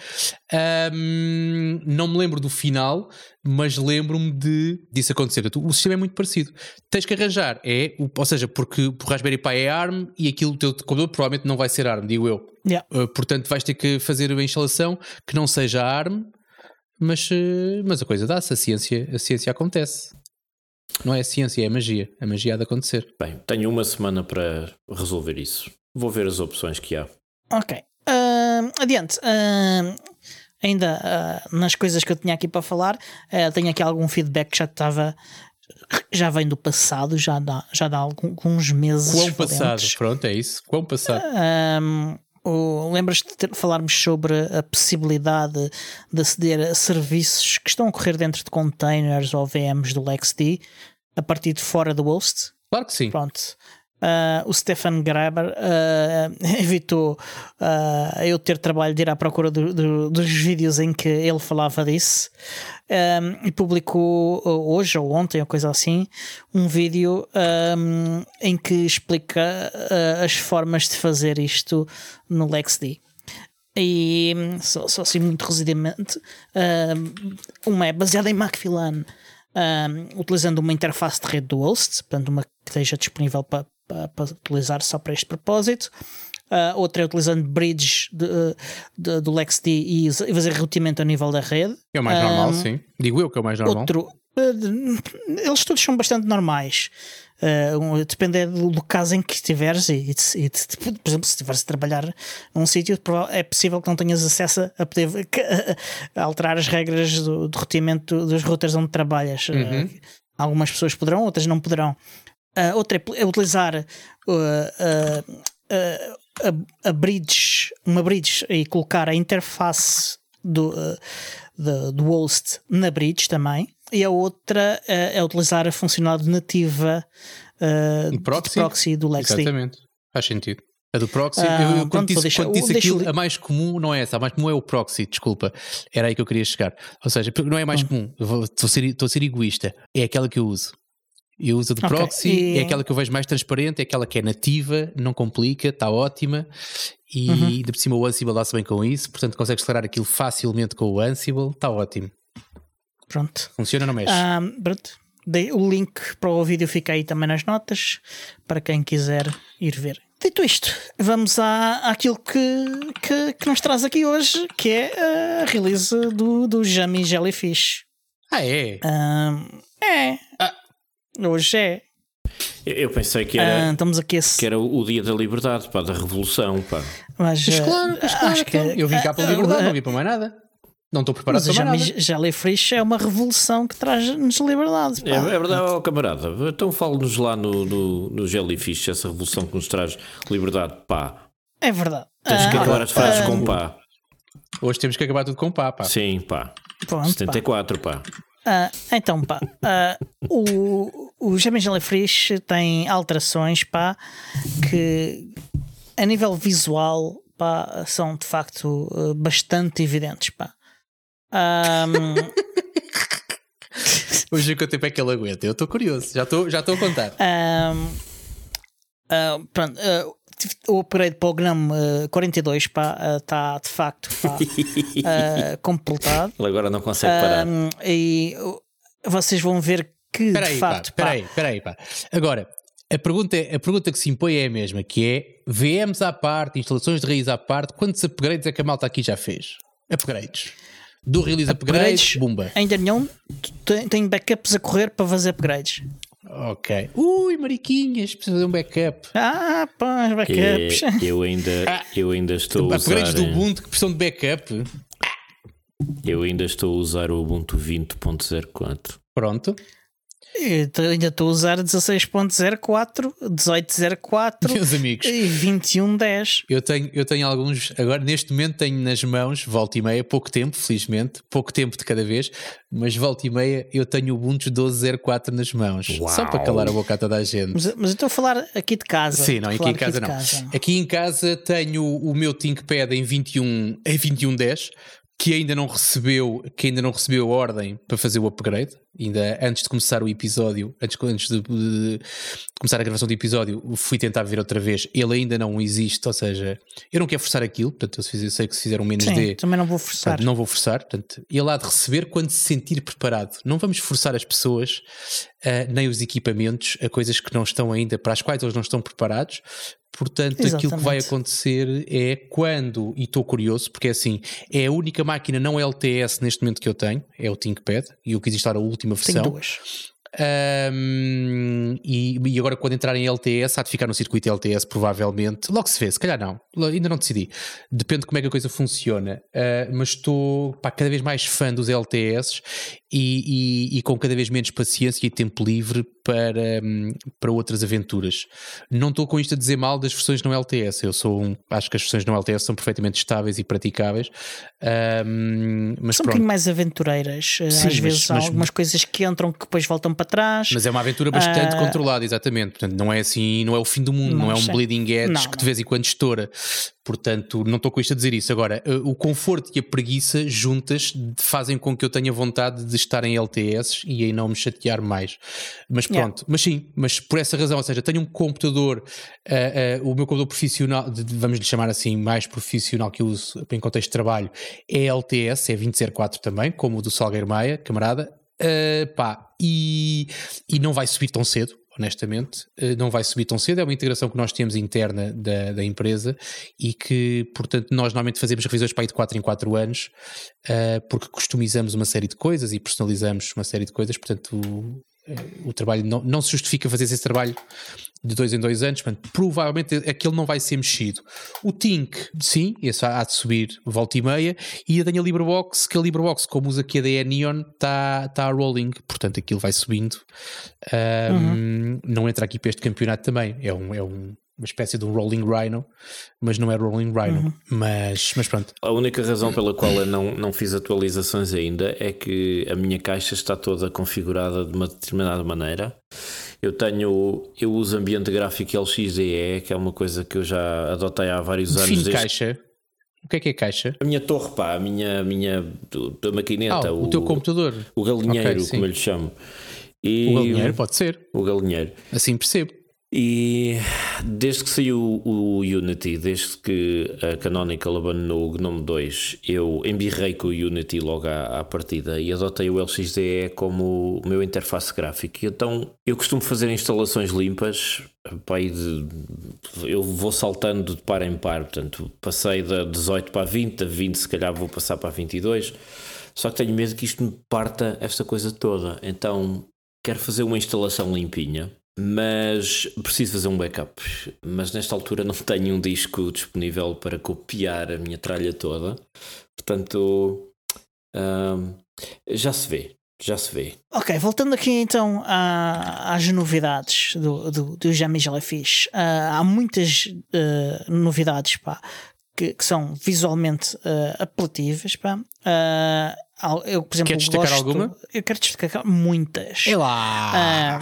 Um, não me lembro do final, mas lembro-me de disso acontecer. O sistema é muito parecido. Tens que arranjar, é, ou seja, porque o Raspberry Pi é ARM e aquilo do teu computador provavelmente não vai ser ARM, digo eu. Yeah. Uh, portanto, vais ter que fazer uma instalação que não seja ARM, mas, uh, mas a coisa dá-se, a ciência, a ciência acontece. Não é a ciência, é a magia. A magia há de acontecer. Bem, tenho uma semana para resolver isso. Vou ver as opções que há. Ok. Uh, adiante. Uh, ainda uh, nas coisas que eu tinha aqui para falar, tenho aqui algum feedback que já estava. Já vem do passado, já dá, já dá alguns meses. Quão passado? Pronto, é isso. Quão passado? Lembras-te de falarmos sobre a possibilidade de aceder a serviços que estão a correr dentro de containers ou VMs do LXD a partir de fora do host? Claro que sim. Pronto. Uh, o Stefan Graber uh, <laughs> evitou uh, eu ter trabalho de ir à procura do, do, dos vídeos em que ele falava disso. Um, e publicou hoje ou ontem ou coisa assim um vídeo um, em que explica as formas de fazer isto no LexD e só, só assim muito resumidamente uma é baseada em Macfillan um, utilizando uma interface de rede do host, portanto uma que esteja disponível para para, utilizar só para este propósito. Uh, outra é utilizando bridge de, de, do LexD e fazer roteamento a nível da rede. É o mais normal, sim. Digo eu que é o mais normal. Outro, uh, eles todos são bastante normais. Uh, depende do, do, caso em que estiveres e, e, e, por exemplo, se estiveres a trabalhar num sítio é possível que não tenhas acesso a poder <laughs> a, a alterar as regras do, do roteamento dos routers onde trabalhas. Uhum. Uh, algumas pessoas poderão, outras não poderão. Uh, outra é, é utilizar uh, uh, a, a, bridge, uma bridge e colocar a interface do, do, do host na bridge também. E a outra é utilizar a funcionalidade nativa proxy? de proxy do LexD. Exatamente, faz sentido. A do proxy, eu, eu, quando disse, deixar, quando disse aquilo, a mais comum não é essa, a mais comum é o proxy, desculpa. Era aí que eu queria chegar. Ou seja, não é a mais hum. comum, estou a, ser, estou a ser egoísta, é aquela que eu uso. Eu uso do okay. proxy, e... é aquela que eu vejo mais transparente, é aquela que é nativa, não complica, está ótima e uhum. de por cima o Ansible dá-se bem com isso, portanto consegues acelerar aquilo facilmente com o Ansible, está ótimo. Pronto. Funciona ou não mexe? Um, pronto. O link para o vídeo fica aí também nas notas para quem quiser ir ver. Dito isto, vamos à, àquilo que, que, que nos traz aqui hoje, que é a release do, do Jammy Jellyfish. Ah, é? Um, é. Ah, Hoje é. Eu pensei que era, ah, estamos aqui que era o dia da liberdade, pá, da revolução. Pá. Mas, mas claro, mas claro que, então. eu vim cá pela liberdade, não vim para mais nada. Não estou preparado para mais nada. Jellyfish é uma revolução que traz-nos liberdade. É, é, verdade, oh, camarada. Então fale-nos lá no, no, no, Jellyfish, essa revolução que nos traz liberdade, pá. É verdade. Tens que acabar as frases com pá. Hoje temos que acabar tudo com pá, pá. Sim, pá. Pronto, 74, pá. pá. Então, pá, o, o Jamie Jellyfish tem alterações, pá, que a nível visual, pá, são de facto uh, bastante evidentes, pá. Um... <laughs> Hoje quanto tempo é que ele aguenta? Eu estou curioso, já estou já a contar. Um, pronto, o upgrade para o GNOME uh, 42 está uh, de facto pá, uh, <laughs> completado. Ele agora não consegue parar. e vocês vão ver que peraí, de facto. Espera aí, espera aí, pá. Agora, a pergunta, a pergunta que se impõe é a mesma, que é VMs à parte, instalações de raiz à parte, quantos upgrades é que a malta aqui já fez? Upgrades. Do release upgrades, upgrades bumba. Ainda nenhum. Tenho backups a correr para fazer upgrades. Ok. Ui, mariquinhas, preciso fazer um backup. Ah, pá, backups. É, eu ainda, <laughs> eu ainda estou a usar... Upgrades do Ubuntu que precisam de backup. Eu ainda estou a usar o Ubuntu 20.04. Pronto. Eu ainda estou a usar 16.04, 18.04 Meus amigos. e 21.10. Eu tenho, eu tenho alguns, agora neste momento tenho nas mãos, volta e meia, pouco tempo, felizmente, pouco tempo de cada vez, mas volta e meia eu tenho o Ubuntu 12.04 nas mãos, Uau. só para calar a boca a toda a gente. Mas, mas eu estou a falar aqui de casa. Sim, não, aqui em casa aqui não. Casa. Aqui em casa tenho o meu ThinkPad em 21, em 21.10 que ainda não recebeu, que ainda não recebeu a ordem para fazer o upgrade, ainda antes de começar o episódio, antes, antes de, de, começar a gravação do episódio, fui tentar ver outra vez. Ele ainda não existe, ou seja, eu não quero forçar aquilo, portanto, eu sei que se fizer um menos Sim, D, também não vou forçar. Portanto, não vou forçar, portanto, ele há de receber quando se sentir preparado. Não vamos forçar as pessoas, uh, nem os equipamentos, a coisas que não estão ainda, para as quais eles não estão preparados, Portanto, Exatamente. aquilo que vai acontecer é quando, e estou curioso, porque é assim, é a única máquina não LTS neste momento que eu tenho, é o ThinkPad, e eu quis instalar a última versão. Tenho duas. Um, e, e, agora, quando entrar em LTS, há de ficar no circuito LTS, provavelmente. Logo se vê, se calhar não, ainda não decidi. Depende de como é que a coisa funciona. Uh, mas estou pá, cada vez mais fã dos LTS e, e, e, com cada vez menos paciência e tempo livre para, um, para outras aventuras. Não estou com isto a dizer mal das versões no LTS. Eu sou um, acho que as versões no LTS são perfeitamente estáveis e praticáveis. Um, mas são pronto. um bocadinho mais aventureiras. Eh, Sim, Às mas, vezes mas, há algumas coisas que entram que depois voltam para trás. Mas é uma aventura bastante uh, controlada, exatamente. Portanto, não é assim, não é o fim do mundo, não, não é um sei. bleeding edge não, que de vez em quando estoura. Portanto, não estou com isto a dizer isso. Agora, eh, o conforto e a preguiça juntas fazem com que eu tenha vontade de estar em LTS e aí não me chatear mais. Mas pronto, yeah. mas sim, mas por essa razão, ou seja, tenho um computador, uh, uh, o meu computador profissional, vamos lhe chamar assim, mais profissional que eu uso em contexto de trabalho, é LTS, é 2004 também, como o do Salgueiro Maia, camarada. Uh, pá, e, e não vai subir tão cedo, honestamente, eh, não vai subir tão cedo. É uma integração que nós temos interna da, da empresa e que, portanto, nós normalmente fazemos revisões para aí de 4 em 4 anos, uh, porque customizamos uma série de coisas e personalizamos uma série de coisas, portanto, o, eh, o trabalho não, não se justifica fazer esse trabalho de dois em dois anos, portanto, provavelmente aquele não vai ser mexido. O Tink, sim, esse há de subir volta e meia, e a tenho a LibreBox, que a LibreBox, como usa aqui a DE Neon, está tá a rolling, portanto aquilo vai subindo. Um, uhum. Não entra aqui para este campeonato também, é um, é um uma espécie de um Rolling Rhino, mas não é Rolling Rhino. Uhum. Mas, mas pronto. A única razão pela qual eu não, não fiz atualizações ainda é que a minha caixa está toda configurada de uma determinada maneira. Eu tenho, eu uso ambiente gráfico LXDE, que é uma coisa que eu já adotei há vários anos. Fim de caixa. O que é que é caixa? A minha torre, pá, a minha, a minha a maquineta. Ah, o, o, teu computador. O galinheiro, okay, como eu lhe chamo. E, o galinheiro pode ser. O galinheiro. Assim percebo. E desde que saiu o Unity, desde que a Canonical abandonou o GNOME 2, eu embirrei com o Unity logo à, à partida e adotei o LXDE como o meu interface gráfica. Então eu costumo fazer instalações limpas, pai de, eu vou saltando de par em par, portanto passei da 18 para a 20, a 20 se calhar vou passar para a 22, só que tenho medo que isto me parta esta coisa toda. Então quero fazer uma instalação limpinha mas preciso fazer um backup. Mas nesta altura não <laughs> tenho um disco disponível para copiar a minha tralha toda, portanto já se vê. Já se vê. Ok, voltando aqui então às novidades do, do, do Jamie Jellyfish. Uh, há muitas uh, novidades pá, que, que, são visualmente uh, apelativas. Pá. Uh, eu, por exemplo, Quer destacar gosto, alguma? Eu quero destacar muitas. É lá!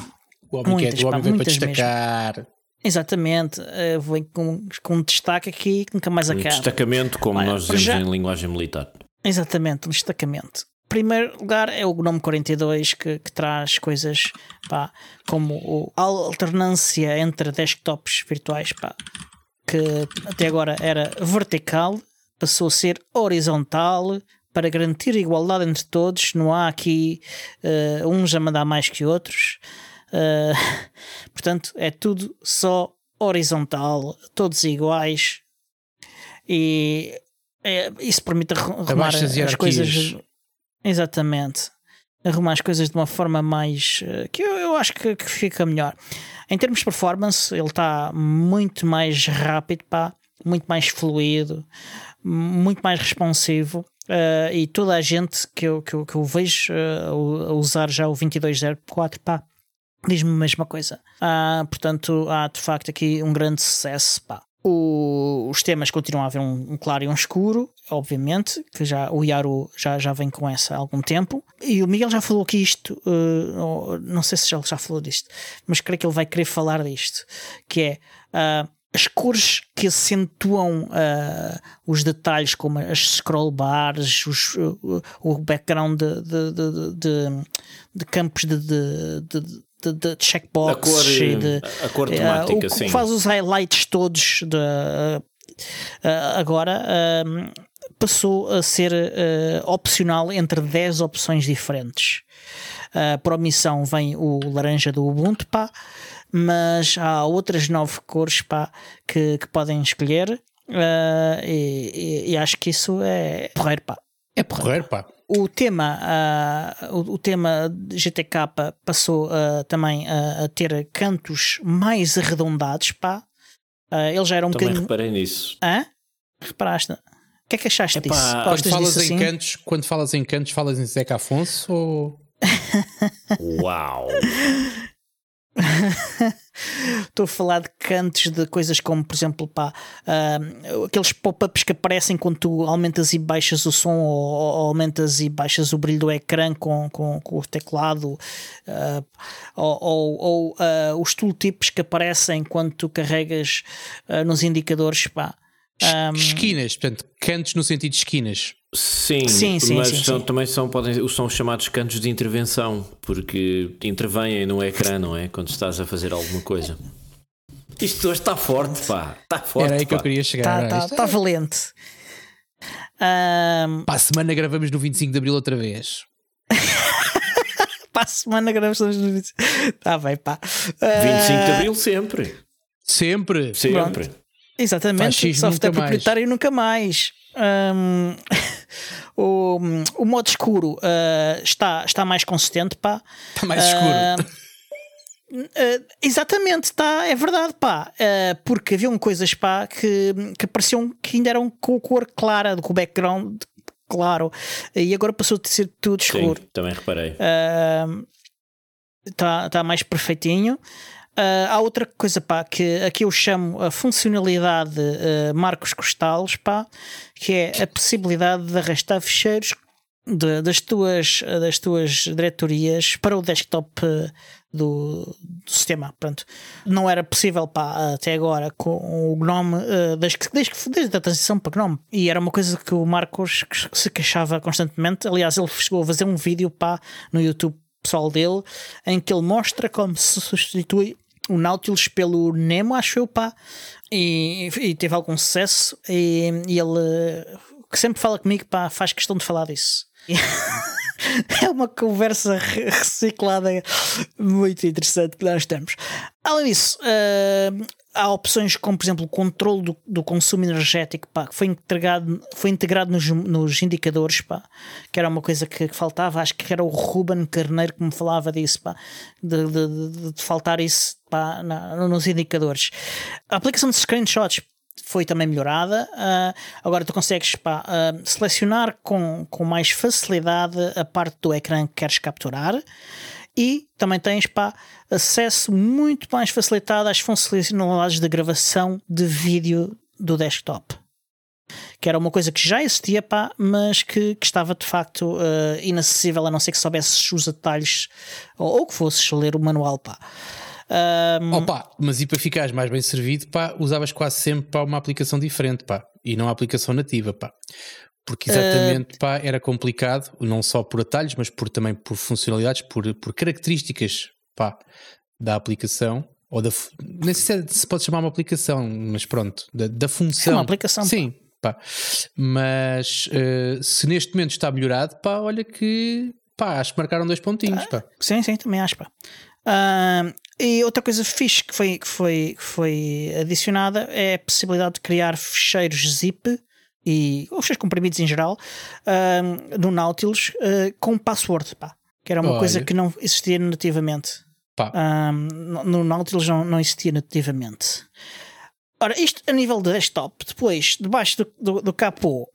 O homem, muitas, quer, o homem pá, veio para destacar. Mesmo. Exatamente, uh, vem com, com um destaque aqui que nunca mais um acaba. Destacamento, como Olha, nós dizemos já... em linguagem militar. Exatamente, um destacamento. Em primeiro lugar é o GNOME 42 que, que traz coisas pá, como a alternância entre desktops virtuais pá, que até agora era vertical, passou a ser horizontal para garantir a igualdade entre todos. Não há aqui uh, uns a mandar mais que outros. Uh, <laughs> portanto, é tudo só horizontal, todos iguais. E é, isso permite arrumar as coisas. Exatamente. Arrumar as coisas de uma forma mais. Uh, que eu, eu acho que, que, fica melhor. Em termos de performance, ele está muito mais rápido, pá, muito mais fluido, muito mais responsivo. Uh, e toda a gente que eu, que eu, que eu vejo uh, a usar já o 2204, pá, diz-me a mesma coisa. Ah, portanto, há de facto aqui um grande sucesso. Pá. O, os temas continuam a haver um, um, claro e um escuro, obviamente, que já o Yaru já, já vem com essa há algum tempo. E o Miguel já falou aqui isto, uh, não sei se ele já falou disto, mas creio que ele vai querer falar disto, que é uh, as cores que acentuam uh, os detalhes, como as scroll bars, os, uh, o background de, de, de, de campos de, de, de checkbox, a cor, de, a cor temática, uh, o, sim. faz os highlights todos de, uh, agora passou a ser opcional entre 10 opções diferentes. Uh, por omissão vem o laranja do Ubuntu, pá, mas há outras nove cores pá, que, que podem escolher uh, e, e, e, acho que isso é porreiro, pá. É porreiro, pá. O tema, uh, o, o, tema GTK passou uh, também a ter cantos mais arredondados, pá. ele já era um também bocadinho. reparei nisso. Hã? Reparaste? O que é que achaste Epá, disso? Quando falas, disso em assim? cantos, quando falas em cantos, falas em Zeca Afonso ou. <laughs> Uau! <laughs> Estou a falar de cantos de coisas como, por exemplo, pá, uh, aqueles pop-ups que aparecem quando tu aumentas e baixas o som ou, ou aumentas e baixas o brilho do ecrã com, com, com o teclado, uh, ou, ou, ou uh, os tooltips que aparecem quando tu carregas nos indicadores. Pá. Um... Esquinas, portanto, cantos no sentido de esquinas. Sim, sim, sim mas sim, são, sim. também são, podem, são chamados cantos de intervenção, porque intervêm no ecrã, não é? Quando estás a fazer alguma coisa. Isto hoje está forte, pá. Está forte. Era aí pá. que eu queria chegar. Está tá, tá valente. Um... Para a semana gravamos no 25 de Abril outra vez. <laughs> para a semana gravamos no 25. Está bem, pá. Uh... 25 de Abril sempre. Sempre. Sempre. Pronto. Exatamente, software proprietário nunca mais. Um, <laughs> o, o modo escuro uh, está, está mais consistente, pá. Está mais escuro. Uh, <laughs> exatamente, tá, é verdade, pá. Uh, porque haviam coisas pá, que, que pareciam que ainda eram com cor clara, com o background claro, e agora passou a ser tudo escuro. Sim, também reparei. Está tá mais perfeitinho. Uh, há outra coisa pá, que aqui eu chamo a funcionalidade uh, Marcos Costales, pá, que é a possibilidade de arrastar ficheiros de, das, tuas, das tuas diretorias para o desktop uh, do, do, sistema. Pronto. Não era possível pá, até agora com o GNOME, desde, desde, desde a transição para GNOME. E era uma coisa que o Marcos se queixava constantemente. Aliás, ele chegou a fazer um vídeo pá, no YouTube pessoal dele em que ele mostra como se substitui o Nautilus pelo Nemo, acho eu, pá, e, e teve algum sucesso. E, e, ele, que sempre fala comigo, pá, faz questão de falar disso. <laughs> é uma conversa reciclada muito interessante que nós temos. Além disso, uh, há opções como, por exemplo, o controle do, do consumo energético pá, que foi integrado, foi integrado nos, nos indicadores, pá, que era uma coisa que, que, faltava. Acho que era o Ruben Carneiro que me falava disso, pá, de, de, de, de faltar isso pá, na, nos indicadores. A aplicação de screenshots foi também melhorada. Uh, agora tu consegues pá, uh, selecionar com, com mais facilidade a parte do ecrã que queres capturar e também tens pá, acesso muito mais facilitado às funcionalidades de gravação de vídeo do desktop. Que era uma coisa que já existia, pá, mas que, que estava de facto uh, inacessível a não ser que soubesses os detalhes ou, ou que fosses ler o manual. Pá. Um... Opa, mas e para ficares mais bem servido, pá, usavas quase sempre para uma aplicação diferente, pá, e não a aplicação nativa, pá. Porque exatamente, uh... pá, era complicado, não só por atalhos, mas por, também por funcionalidades, por, por características, pá, da aplicação, ou da, nem sei se pode chamar uma aplicação, mas pronto, da, da função. É uma aplicação. Sim, pá. Mas uh, se neste momento está melhorado, pá, olha que, pá, acho que marcaram dois pontinhos, pá. Sim, sim, também acho, pá. Uh, e outra coisa fixe que foi, que, foi, que foi adicionada é a possibilidade de criar ficheiros zip e ou ficheiros comprimidos em geral uh, no Nautilus uh, com password, pá, que era uma Olha. coisa que não existia nativamente. no, no Nautilus não, não existia nativamente. Ora, isto a nível de desktop, depois, debaixo do, do, do capô,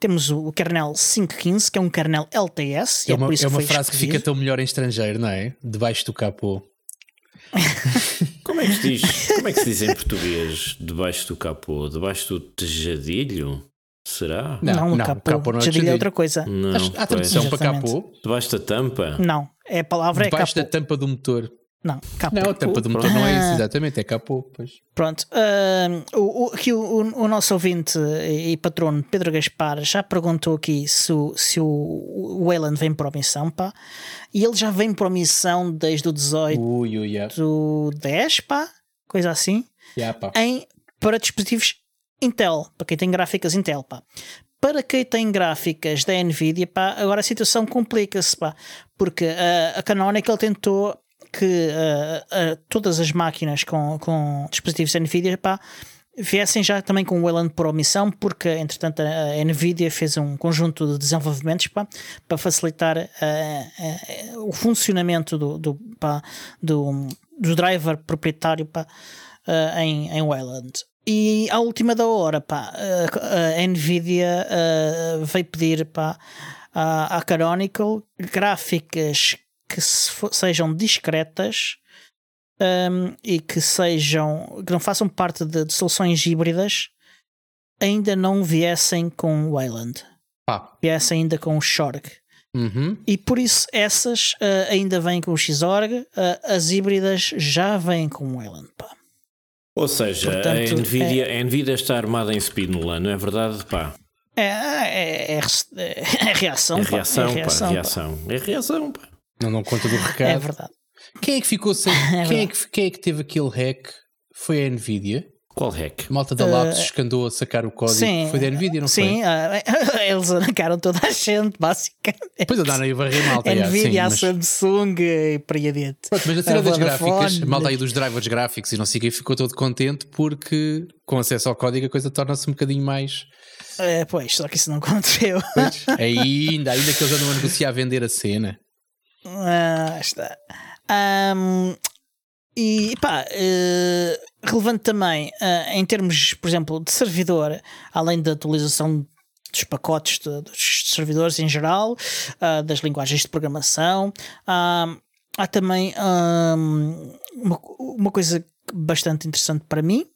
temos o kernel 5.15, que é um kernel LTS. É é, uma, por isso é que uma foi frase que fica tão melhor em estrangeiro, não é? Debaixo do capô. <laughs> Como é que se diz? Como é que se diz em <laughs> português? Debaixo do capô? Debaixo do tejadilho? Será? Não, Não, não, o capô, capô não é jadilha é outra coisa. Não. Há tradução para capô. Debaixo da tampa? Não, é a palavra Debaixo é da capô. tampa do motor. Não, capô. Não, a tampa do motor não é isso, Ah. exatamente, é capô. Pois. Pronto, ahm, o, o, aqui o, o- nosso ouvinte e patrono Pedro Gaspar já perguntou aqui se, o- se o, o Wayland vem para a missão, pá, e ele já vem para a missão desde o 18 Ui, ui, já. do 10, pá, coisa assim, Já, pá. em, para dispositivos Intel, para quem tem gráficas Intel, pá. Para quem tem gráficas da Nvidia, pá, agora a situação complica-se, pá, porque ah, a Canonical tentou que ah, ah, todas as máquinas com, com dispositivos Nvidia, pá, viessem já também com o Wayland Pro missão, porque entretanto a Nvidia fez um conjunto de desenvolvimentos pá, para facilitar ah, ah, o funcionamento do, do, pá, do, do driver proprietário pá, ah, em, em Wayland. E à última da hora, pá, a, a Nvidia ah, veio pedir pá, à, à Canonical gráficas que se sejam discretas um, e que sejam que não façam parte de, de soluções híbridas ainda não viessem com o Wayland Pá. viessem ainda com o Shorg Uhum. e por isso essas ah, ainda vêm com o Xorg ah, as híbridas já vêm com o Wayland pá. Ou seja, Portanto, a, Nvidia, a Nvidia está armada em Spinola, não é verdade? Pá, é, é, é, é, é reação, é pá, reação, é pá, reação, pá. reação. É reação, pá. Não dão conta do é recado. verdade quem é que ficou sem. <laughs> É quem, é que, quem é que teve aquele hack? Foi a Nvidia. Qual hack? A malta da Lapsus que andou a sacar o código. sim, foi da Nvidia, não sim, ah, <laughs> eles arrancaram toda a gente basicamente foi? Depois andaram aí a varrer malta. já, Nvidia, a sim, mas... Samsung e por aí adiante. Pronto, mas a cena A das gráficas, a malta aí dos drivers gráficos e não sei o que, ficou todo contente porque com acesso ao código a coisa torna-se um bocadinho mais. É, pois, só que isso não <laughs> aconteceu. ainda, ainda que eles andam a negociar a vender a cena. Ah, está. Ahm, e pá, eh, relevante também eh, em termos, por exemplo, de servidor, além da atualização dos pacotes de- dos servidores em geral, ah, das linguagens de programação, ah, há também ahm, uma, uma coisa bastante interessante para mim.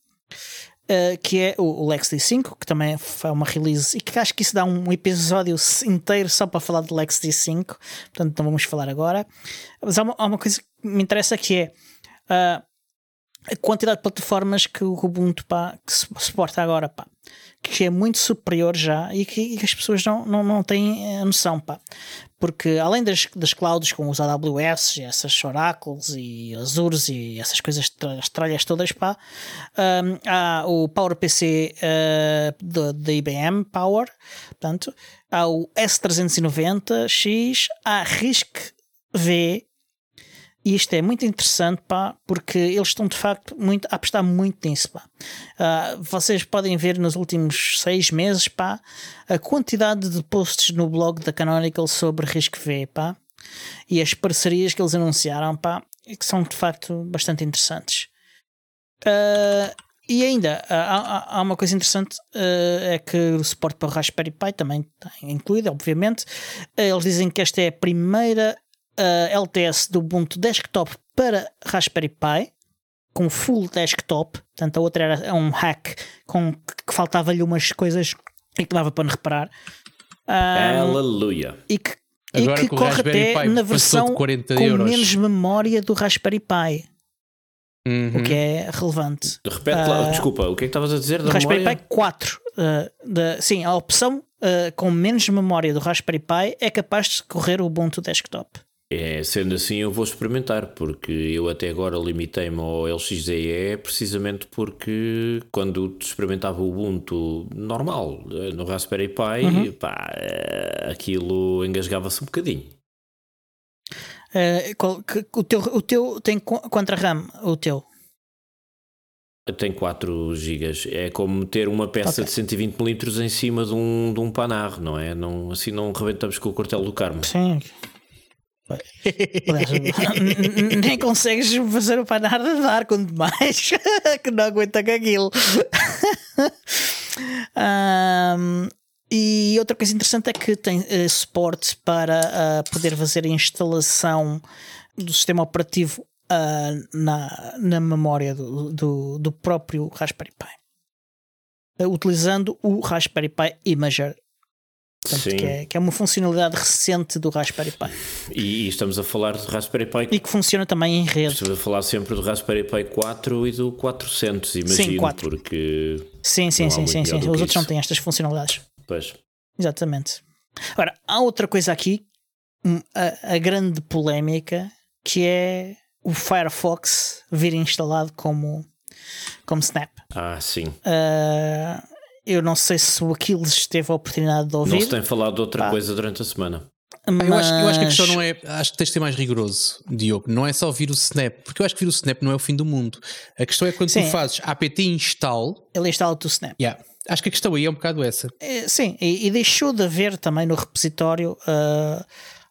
Que é o, o LexD5, que também foi uma release e que acho que isso dá um episódio inteiro só para falar de LexD5, portanto não vamos falar agora. Mas há uma, há uma coisa que me interessa que é uh, a quantidade de plataformas que o Ubuntu pá, que suporta agora, pá, que é muito superior já e que, e que as pessoas não, não, não têm a noção, pá. Porque além das, das clouds com os AWS, essas Oracles e Azures e essas coisas, tra- as tralhas todas, pá, hum, há o PowerPC uh, da da IBM Power, portanto, há o S390X, há RISC-V, e isto é muito interessante, pá, porque eles estão de facto muito, a apostar muito nisso, pá. Ah, vocês podem ver nos últimos seis meses, pá, a quantidade de posts no blog da Canonical sobre risco V, pá, e as parcerias que eles anunciaram, pá, que são de facto bastante interessantes. Ah, e ainda ah, há, há- uma coisa interessante é que o suporte para o Raspberry Pi também está incluído, obviamente. Eles dizem que esta é a primeira ah, LTS do Ubuntu Desktop para Raspberry Pi com full desktop. Portanto, a outra era um hack com que faltava-lhe umas coisas e que dava para não reparar. Ah, Aleluia. e que, Agora e que corre até Pi na de versão 40 com euros. menos memória do Raspberry Pi, Uhum. o que é relevante. Repete lá, Ah, desculpa, o que é que estavas a dizer da Raspberry memória? Pi 4, ah, da- sim, a opção ah, com menos memória do Raspberry Pi é capaz de correr o Ubuntu Desktop. É, sendo assim, eu vou experimentar, porque eu até agora limitei-me ao LXDE precisamente porque quando experimentava o Ubuntu normal eh, no Raspberry Pi, Uhum. pá, eh, aquilo engasgava-se um bocadinho. Ah, qual- que- o, teu, o teu tem quanto RAM? O teu? Tem 4 GB. É como ter uma peça Ok. de 120 milímetros em cima de um, de um panar, não é? Não, assim não rebentamos com o cortel do Carmo. Sim. <laughs> Nem consegues fazer o panar de dar, quanto mais <laughs> que não aguenta com aquilo. <laughs> Ahm, e outra coisa interessante é que tem eh, suporte para ah, poder fazer a instalação do sistema operativo ah, na, na memória do, do, do próprio Raspberry Pi, Eh, utilizando o Raspberry Pi Imager Portanto, que é, que, é, uma funcionalidade recente do Raspberry Pi. E, e, estamos a falar do Raspberry Pi. E que funciona também em rede. Estamos a falar sempre do Raspberry Pi 4 e do 400, imagino, sim, 4. porque. Sim, sim, sim, sim, sim. Os outros isso. não têm estas funcionalidades. Pois. Exatamente. Agora, há outra coisa aqui, a, a grande polémica, que é o Firefox vir instalado como, como Snap. Ah, sim. Uh, eu não sei se o Aquiles teve a oportunidade de ouvir. Não se tem falado de outra ah. coisa durante a semana. Mas... Eu, acho, eu, acho, que a questão não é. Acho que tens de ser mais rigoroso, Diogo. Não é só vir o Snap, porque eu acho que vir o Snap não é o fim do mundo. A questão é quando sim. tu fazes apt install. Ele instala-te o Snap. Yeah. Acho que a questão aí é um bocado essa. É, sim, e, e, deixou de haver também no repositório. Uh,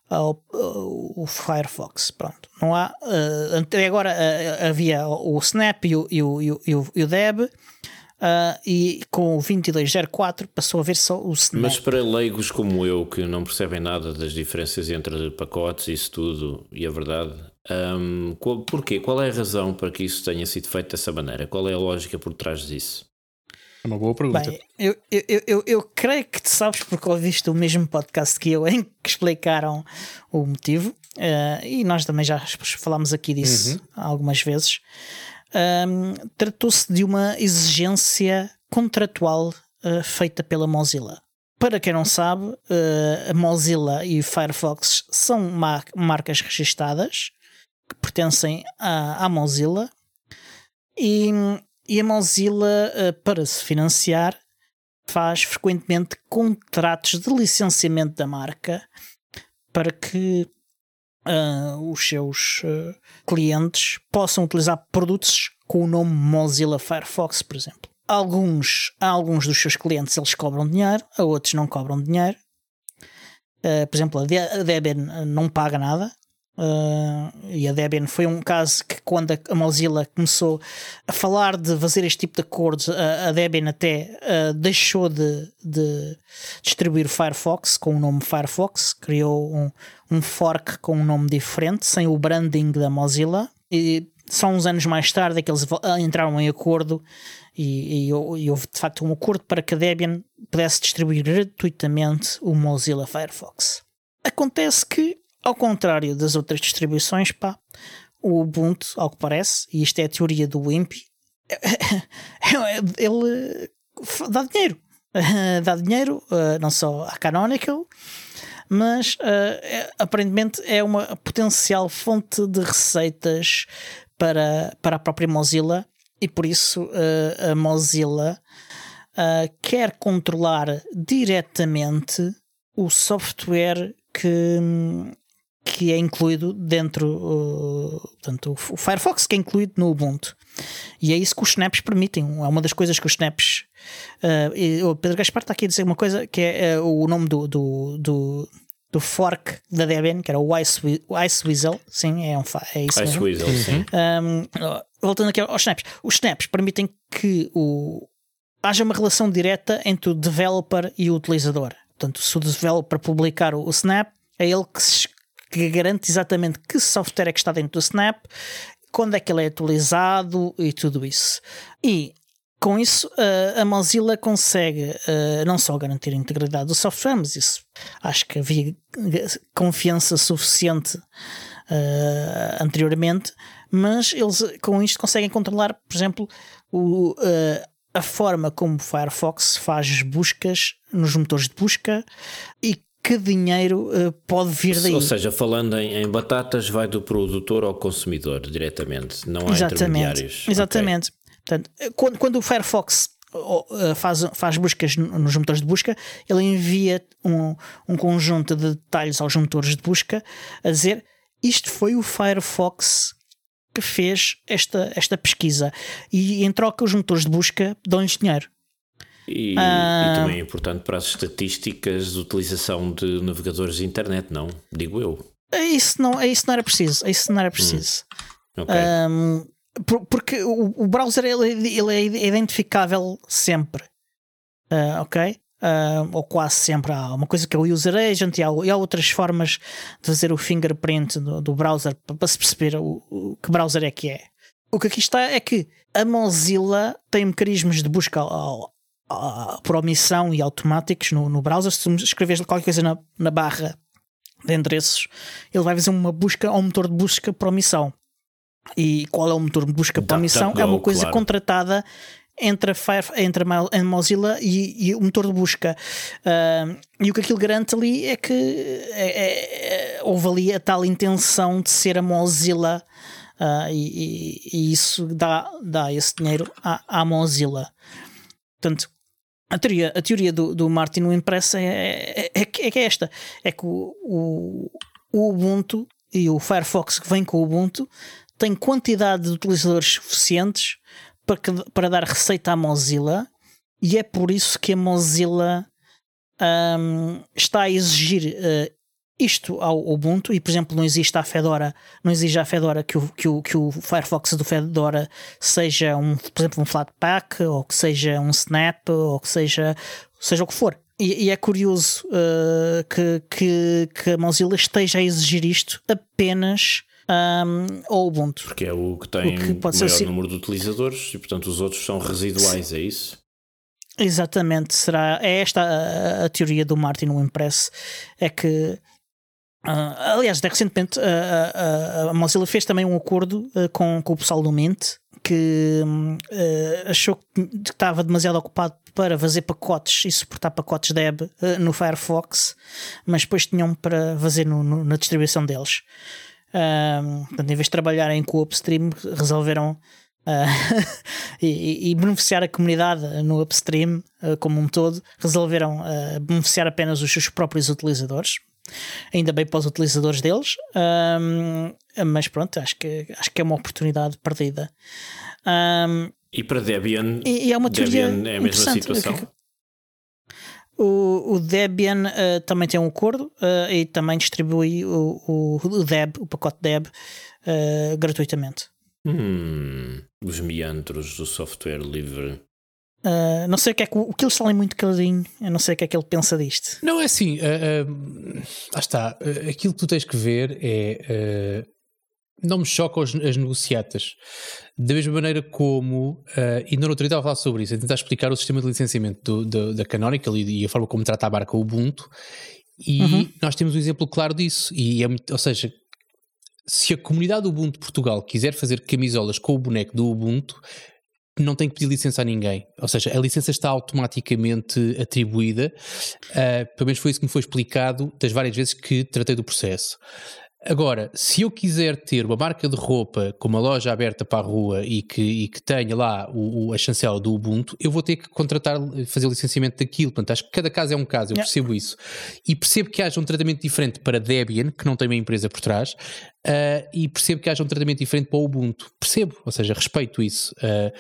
o Firefox. Pronto, não há. Uh, até agora uh, havia o Snap e o, e o, e o, e o Deb. Uh, e com o 2204 passou a ver só o Snap. Mas para leigos como eu, que não percebem nada das diferenças entre pacotes, isso tudo, e a verdade, um, qual, porquê? Qual é a razão para que isso tenha sido feito dessa maneira? Qual é a lógica por trás disso? É uma boa pergunta. Bem, eu, eu, eu, eu creio que tu sabes porque ouviste o mesmo podcast que eu <laughs> em que explicaram o motivo, uh, e nós também já falámos aqui disso uhum. algumas vezes um, tratou-se de uma exigência contratual uh, feita pela Mozilla. Para quem não sabe, uh, a Mozilla e Firefox são mar marcas registadas que pertencem à, à Mozilla e, e, a Mozilla, uh, para se financiar, faz frequentemente contratos de licenciamento da marca para que uh, os seus uh, clientes possam utilizar produtos com o nome Mozilla Firefox, por exemplo. Alguns, alguns dos seus clientes eles cobram dinheiro, a outros não cobram dinheiro. Uh, por exemplo, a Debian não paga nada, Uh, e a Debian foi um caso que, quando a Mozilla começou a falar de fazer este tipo de acordos, a, Debian até uh, deixou de, de, distribuir o Firefox com o nome Firefox, criou um, um fork com um nome diferente, sem o branding da Mozilla. E só uns anos mais tarde é que eles entraram em acordo e, e, e houve de facto um acordo para que a Debian pudesse distribuir gratuitamente o Mozilla Firefox. Acontece que ao contrário das outras distribuições, pá, o Ubuntu, ao que parece, e isto é a teoria do Wimpy, <laughs> ele dá dinheiro. <laughs> dá dinheiro, uh, não só à Canonical, mas uh, aparentemente é uma potencial fonte de receitas para, para a própria Mozilla e por isso uh, a Mozilla quer controlar diretamente o software que, que é incluído dentro, uh, portanto, o Firefox que é incluído no Ubuntu. E é isso que os snaps permitem. É uma das coisas que os snaps. Uh, o Pedro Gaspar está aqui a dizer uma coisa que é uh, o nome do, do, do, do, fork da Debian, que era o Ice, Iceweasel. Sim, é, um, é isso Ice mesmo. Weasel, sim. Um, voltando aqui aos snaps. Os snaps permitem que o, haja uma relação direta entre o developer e o utilizador. Portanto, se o developer publicar o, o snap, é ele que se que garante exatamente que software é que está dentro do Snap, quando é que ele é atualizado e tudo isso. E com isso, a Mozilla consegue não só garantir a integridade do software, mas isso acho que havia confiança suficiente anteriormente, mas eles com isto conseguem controlar, por exemplo, o, a forma como o Firefox faz buscas nos motores de busca e que dinheiro uh, pode vir daí. Ou seja, falando em, em, batatas, vai do produtor ao consumidor diretamente, não há Exatamente. intermediários. Exatamente. Okay. Portanto, eh, quando, quando o Firefox uh, faz, faz buscas nos motores de busca, ele envia um, um conjunto de detalhes aos motores de busca a dizer isto foi o Firefox que fez esta, esta pesquisa e em troca os motores de busca dão-lhes dinheiro. E, ah. e, também é importante para as estatísticas de utilização de navegadores de internet, não? Digo eu. É isso não, é isso não era preciso. É isso não era preciso. Hum. Okay. Um, porque o, o, browser ele, ele, é identificável sempre. Uh, ok? Uh, ou quase sempre há uma coisa que é o user agent e há, e há outras formas de fazer o fingerprint do, do browser para, para se perceber o, o, que browser é que é. O que aqui está é que a Mozilla tem mecanismos de busca ao, uh, por omissão e automáticos no, no browser. Se tu escreves qualquer coisa na, na barra de endereços, ele vai fazer uma busca ao motor de busca por omissão. E qual é o motor de busca por omissão? É uma coisa claro. contratada entre a, Fire, entre a Mozilla e, e, o motor de busca. Uh, e o que aquilo garante ali é que é, é, é, houve ali a tal intenção de ser a Mozilla. Uh, e, e, isso dá, dá esse dinheiro à, à Mozilla. Portanto, a teoria, a teoria do, do Martin no impresso é, é, é, é, esta: é que o, o, o Ubuntu e o Firefox que vem com o Ubuntu têm quantidade de utilizadores suficientes para, que, para dar receita à Mozilla e é por isso que a Mozilla um, está a exigir uh, isto ao Ubuntu e por exemplo não existe a Fedora não exige a Fedora que o, que o, que o Firefox do Fedora seja um, por exemplo um Flatpak ou que seja um Snap ou que seja seja o que for e, e é curioso uh, que, que, que a Mozilla esteja a exigir isto apenas um, ou Ubuntu. Porque é o que tem o que pode maior ser número de utilizadores e, portanto, os outros são residuais, é isso? Exatamente, será. É esta a, a teoria do Martin Wimpress. É que. Uh, aliás, até recentemente uh, a Mozilla fez também um acordo uh, com, com o pessoal do Mint que achou que estava demasiado ocupado para fazer pacotes e suportar pacotes Deb no Firefox, mas depois tinham para fazer no, no, na distribuição deles. Portanto, em vez de trabalharem com o upstream, resolveram uh, <laughs> e, e, beneficiar a comunidade no upstream uh, como um todo, resolveram uh, beneficiar apenas os seus próprios utilizadores. Ainda bem para os utilizadores deles, um, mas pronto, acho que, acho que é uma oportunidade perdida. Um, e para Debian, e, e é uma Debian é a mesma situação. O, o Debian uh, também tem um acordo uh, e também distribui o, o, o, Deb, o pacote Deb, uh, gratuitamente. Hum, os meandros do software livre. Uh, não sei o que é que o, que eles falam muito caladinho, eu não sei o que é que ele pensa disto. Não, é assim, uh, uh, ah está, aquilo que tu tens que ver é não me chocam as, as negociatas. Da mesma maneira como, uh, e na outra estava a falar sobre isso, a tentar explicar o sistema de licenciamento do, do, da Canonical e, e, a forma como trata a barca Ubuntu, e uhum. nós temos um exemplo claro disso. E é muito, ou seja, se a comunidade do Ubuntu Portugal quiser fazer camisolas com o boneco do Ubuntu, não tem que pedir licença a ninguém. Ou seja, a licença está automaticamente atribuída. Uh, pelo menos foi isso que me foi explicado das várias vezes que tratei do processo. Agora, se eu quiser ter uma marca de roupa com uma loja aberta para a rua e que, e que tenha lá o, o, a chancela do Ubuntu, eu vou ter que contratar, fazer o licenciamento daquilo. Portanto, acho que cada caso é um caso, eu yeah. percebo isso. E percebo que haja um tratamento diferente para Debian, que não tem uma empresa por trás, uh, e percebo que haja um tratamento diferente para o Ubuntu. Percebo, ou seja, respeito isso. Uh,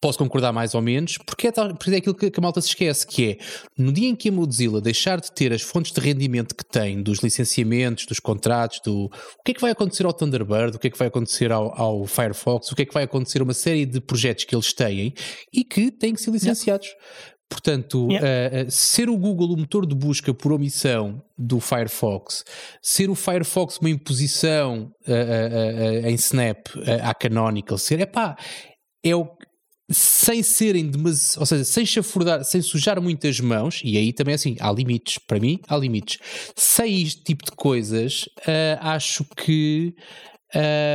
posso concordar mais ou menos, porque é, tal, porque é aquilo que, que, a malta se esquece, que é, no dia em que a Mozilla deixar de ter as fontes de rendimento que tem, dos licenciamentos, dos contratos, do o que é que vai acontecer ao Thunderbird, o que é que vai acontecer ao, ao Firefox, o que é que vai acontecer a uma série de projetos que eles têm e que têm que ser licenciados. Yeah. Portanto, yeah. uh, uh, ser o Google o motor de busca por omissão do Firefox, ser o Firefox uma imposição uh, em Snap à Canonical, ser, epá, é o, sem serem demasiado, ou seja, sem chafurdar, sem sujar muitas mãos, e aí também assim, há limites, para mim há limites. Sem este tipo de coisas, uh, acho que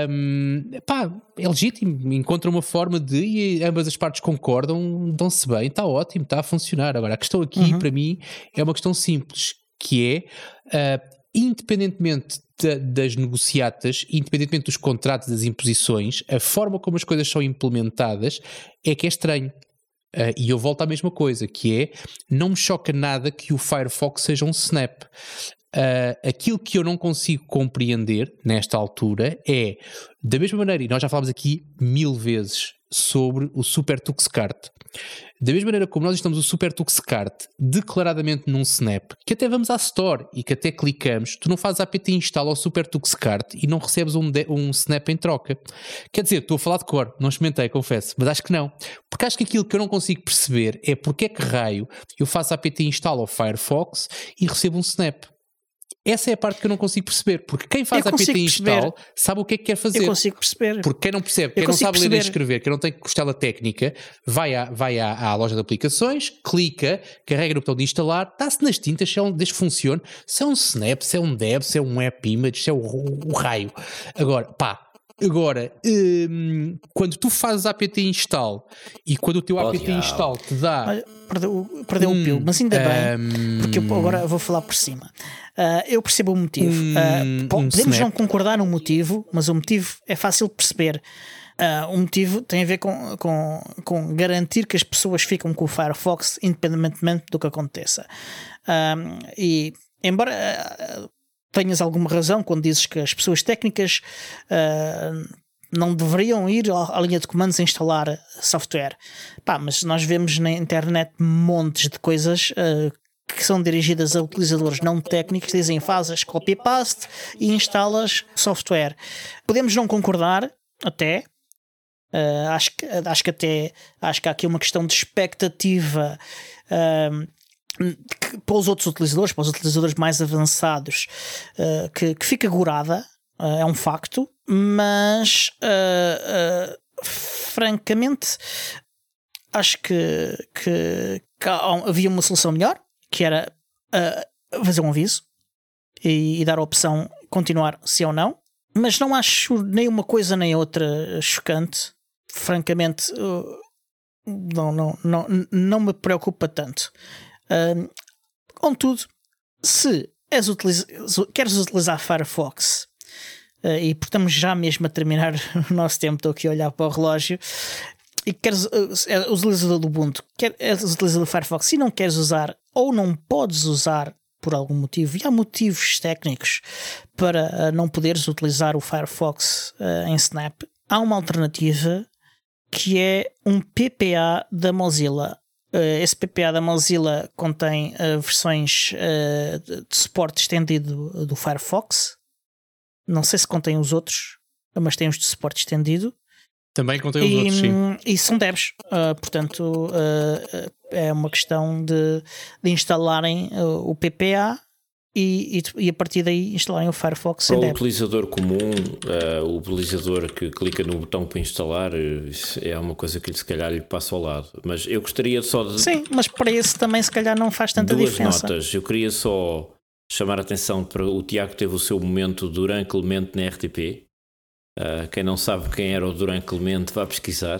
um, pá, é legítimo, encontra uma forma de e ambas as partes concordam, dão-se bem, está ótimo, está a funcionar. Agora, a questão aqui, uhum. para mim, é uma questão simples, que é uh, independentemente da, das negociatas, independentemente dos contratos, das imposições, a forma como as coisas são implementadas é que é estranho. Uh, e eu volto à mesma coisa, que é não me choca nada que o Firefox seja um snap. Uh, aquilo que eu não consigo compreender nesta altura é, da mesma maneira, e nós já falámos aqui mil vezes sobre o Super Tuxcart. Da mesma maneira como nós estamos o Super Tuxcart declaradamente num Snap, que até vamos à Store e que até clicamos, tu não fazes apt install ao Super Tuxcart e não recebes um, um Snap em troca. Quer dizer, estou a falar de cor, não experimentei, confesso, mas acho que não. Porque acho que aquilo que eu não consigo perceber é porque é que raio eu faço apt install ao Firefox e recebo um Snap. Essa é a parte que eu não consigo perceber, porque quem faz Eu a PT install perceber. sabe o que é que quer Eu fazer. consigo perceber. Porque quem não percebe, quem não sabe ler nem perceber. escrever, quem não tem costela técnica, vai, à, vai à, à loja de aplicações, clica, carrega no botão de instalar, está-se nas tintas, se é um, desde que funcione, se é um Snap, se é um Dev, se é um App Image, se é o, o raio. Agora, pá, agora, hum, quando tu fazes apt install e quando o teu Oh, apt install te dá. Olha, Perdeu, perdeu Hum, o pio, mas ainda bem, hum, porque eu agora vou falar por cima. Ah, eu percebo o motivo. Um podemos snap. não concordar no motivo, mas o motivo é fácil de perceber. Ah, o motivo tem a ver com, com, com garantir que as pessoas ficam com o Firefox independentemente do que aconteça. E embora tenhas alguma razão quando dizes que as pessoas técnicas ah, não deveriam ir à linha de comandos a instalar software. Pá, mas nós vemos na internet montes de coisas ah, que são dirigidas a utilizadores não técnicos, dizem fazes copy-paste e instalas software. Podemos não concordar, até. Ah, acho, acho que até acho que há aqui uma questão de expectativa ah, que- para os outros utilizadores, para os utilizadores mais avançados, ah, que, que fica gorada, ah, é um facto, mas ah, francamente acho que, que, que havia uma solução melhor, que era fazer um aviso e, e dar a opção continuar sim ou não. Mas não acho nem uma coisa nem outra chocante. Francamente, uh, não, não, não, não me preocupa tanto. Ahm, contudo, se utiliza- queres utilizar Firefox uh, e porque estamos já mesmo a terminar <laughs> o nosso tempo, estou aqui a olhar para o relógio e queres uh, utilizador do Ubuntu, quer, és utilizador do Firefox e não queres usar ou não podes usar por algum motivo, e há motivos técnicos para uh, não poderes utilizar o Firefox uh, em Snap, há uma alternativa que é um PPA da Mozilla. Uh, esse PPA da Mozilla contém uh, versões uh, de suporte estendido do Firefox. Não sei se contém os outros, mas tem os de suporte estendido. Também contém os E, outros, sim. e são devs, portanto, é uma questão de, de instalarem o PPA e, e, e a partir daí instalarem o Firefox Para o utilizador comum, eh, o utilizador que clica no botão para instalar, eh, é uma coisa que se calhar lhe passa ao lado. Mas eu gostaria só de Sim, mas para esse também se calhar não faz tanta duas diferença. notas. Eu queria só chamar a atenção para o Tiago teve o seu momento Duran Clemente na RTP. Eh, quem não sabe quem era o Duran Clemente, vá pesquisar.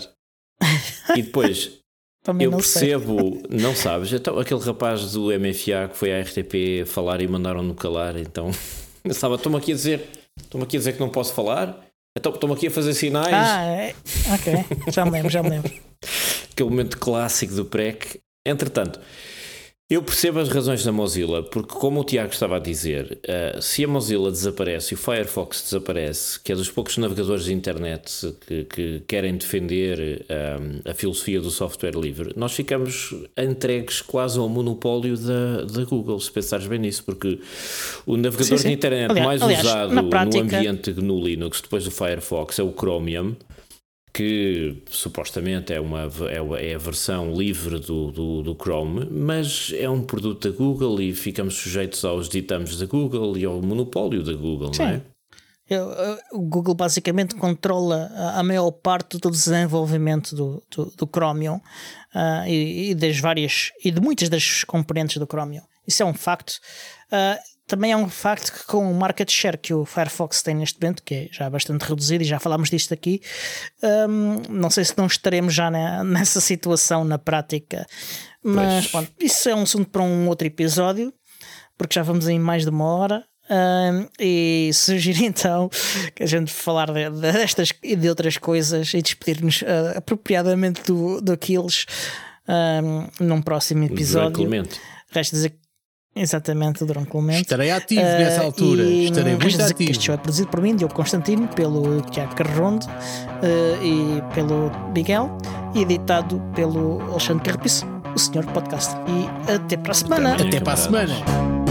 E depois, <laughs> Também eu não sei. percebo, não sabes, então aquele rapaz do MFA que foi à RTP falar e mandaram-no calar, então <laughs> estava, estou-me aqui a dizer, estou-me aqui a dizer que não posso falar, então estou-me aqui a fazer sinais, Ah, é. ok, já me lembro, já me lembro. <laughs> aquele momento clássico do PREC. Entretanto, eu percebo as razões da Mozilla, porque como o Tiago estava a dizer, eh, se a Mozilla desaparece e o Firefox desaparece, que é dos poucos navegadores de internet que, que querem defender eh, a filosofia do software livre, nós ficamos entregues quase ao monopólio da, da Google, se pensares bem nisso, porque o navegador Sim, sim. de internet Aliás- mais aliás, usado prática- no ambiente GNU Linux depois do Firefox é o Chromium que supostamente é, uma, é, é a versão livre do, do, do Chrome, mas é um produto da Google e ficamos sujeitos aos ditames da Google e ao monopólio da Google, não é? Sim. Eu- eu- O Google basicamente controla a- maior parte do desenvolvimento do, do, do Chromium ah, e, e das várias e de muitas das componentes do Chromium. Isso é um facto. Ah, também é um facto que com o market share que o Firefox tem neste momento, que é já bastante reduzido e já falámos disto aqui, hum, não sei se não estaremos já na- nessa situação na prática. Mas Pois. pronto, isso é um assunto para um outro episódio, porque já vamos em mais de uma hora. Hum, e sugiro <laughs> então que a gente falar de- destas e de outras coisas e despedir-nos ah, apropriadamente do, do Aquiles hum, num próximo episódio. Resta dizer exatamente durante Clemente. Estarei ativo Ah, nessa altura. e, Estarei muito ativo. Este show é produzido por mim, Diogo Constantino, pelo Tiago Carrondo ah, e pelo Miguel, e editado pelo Alexandre Carrapiço, o senhor podcast. E até para a semana. Até para a semana.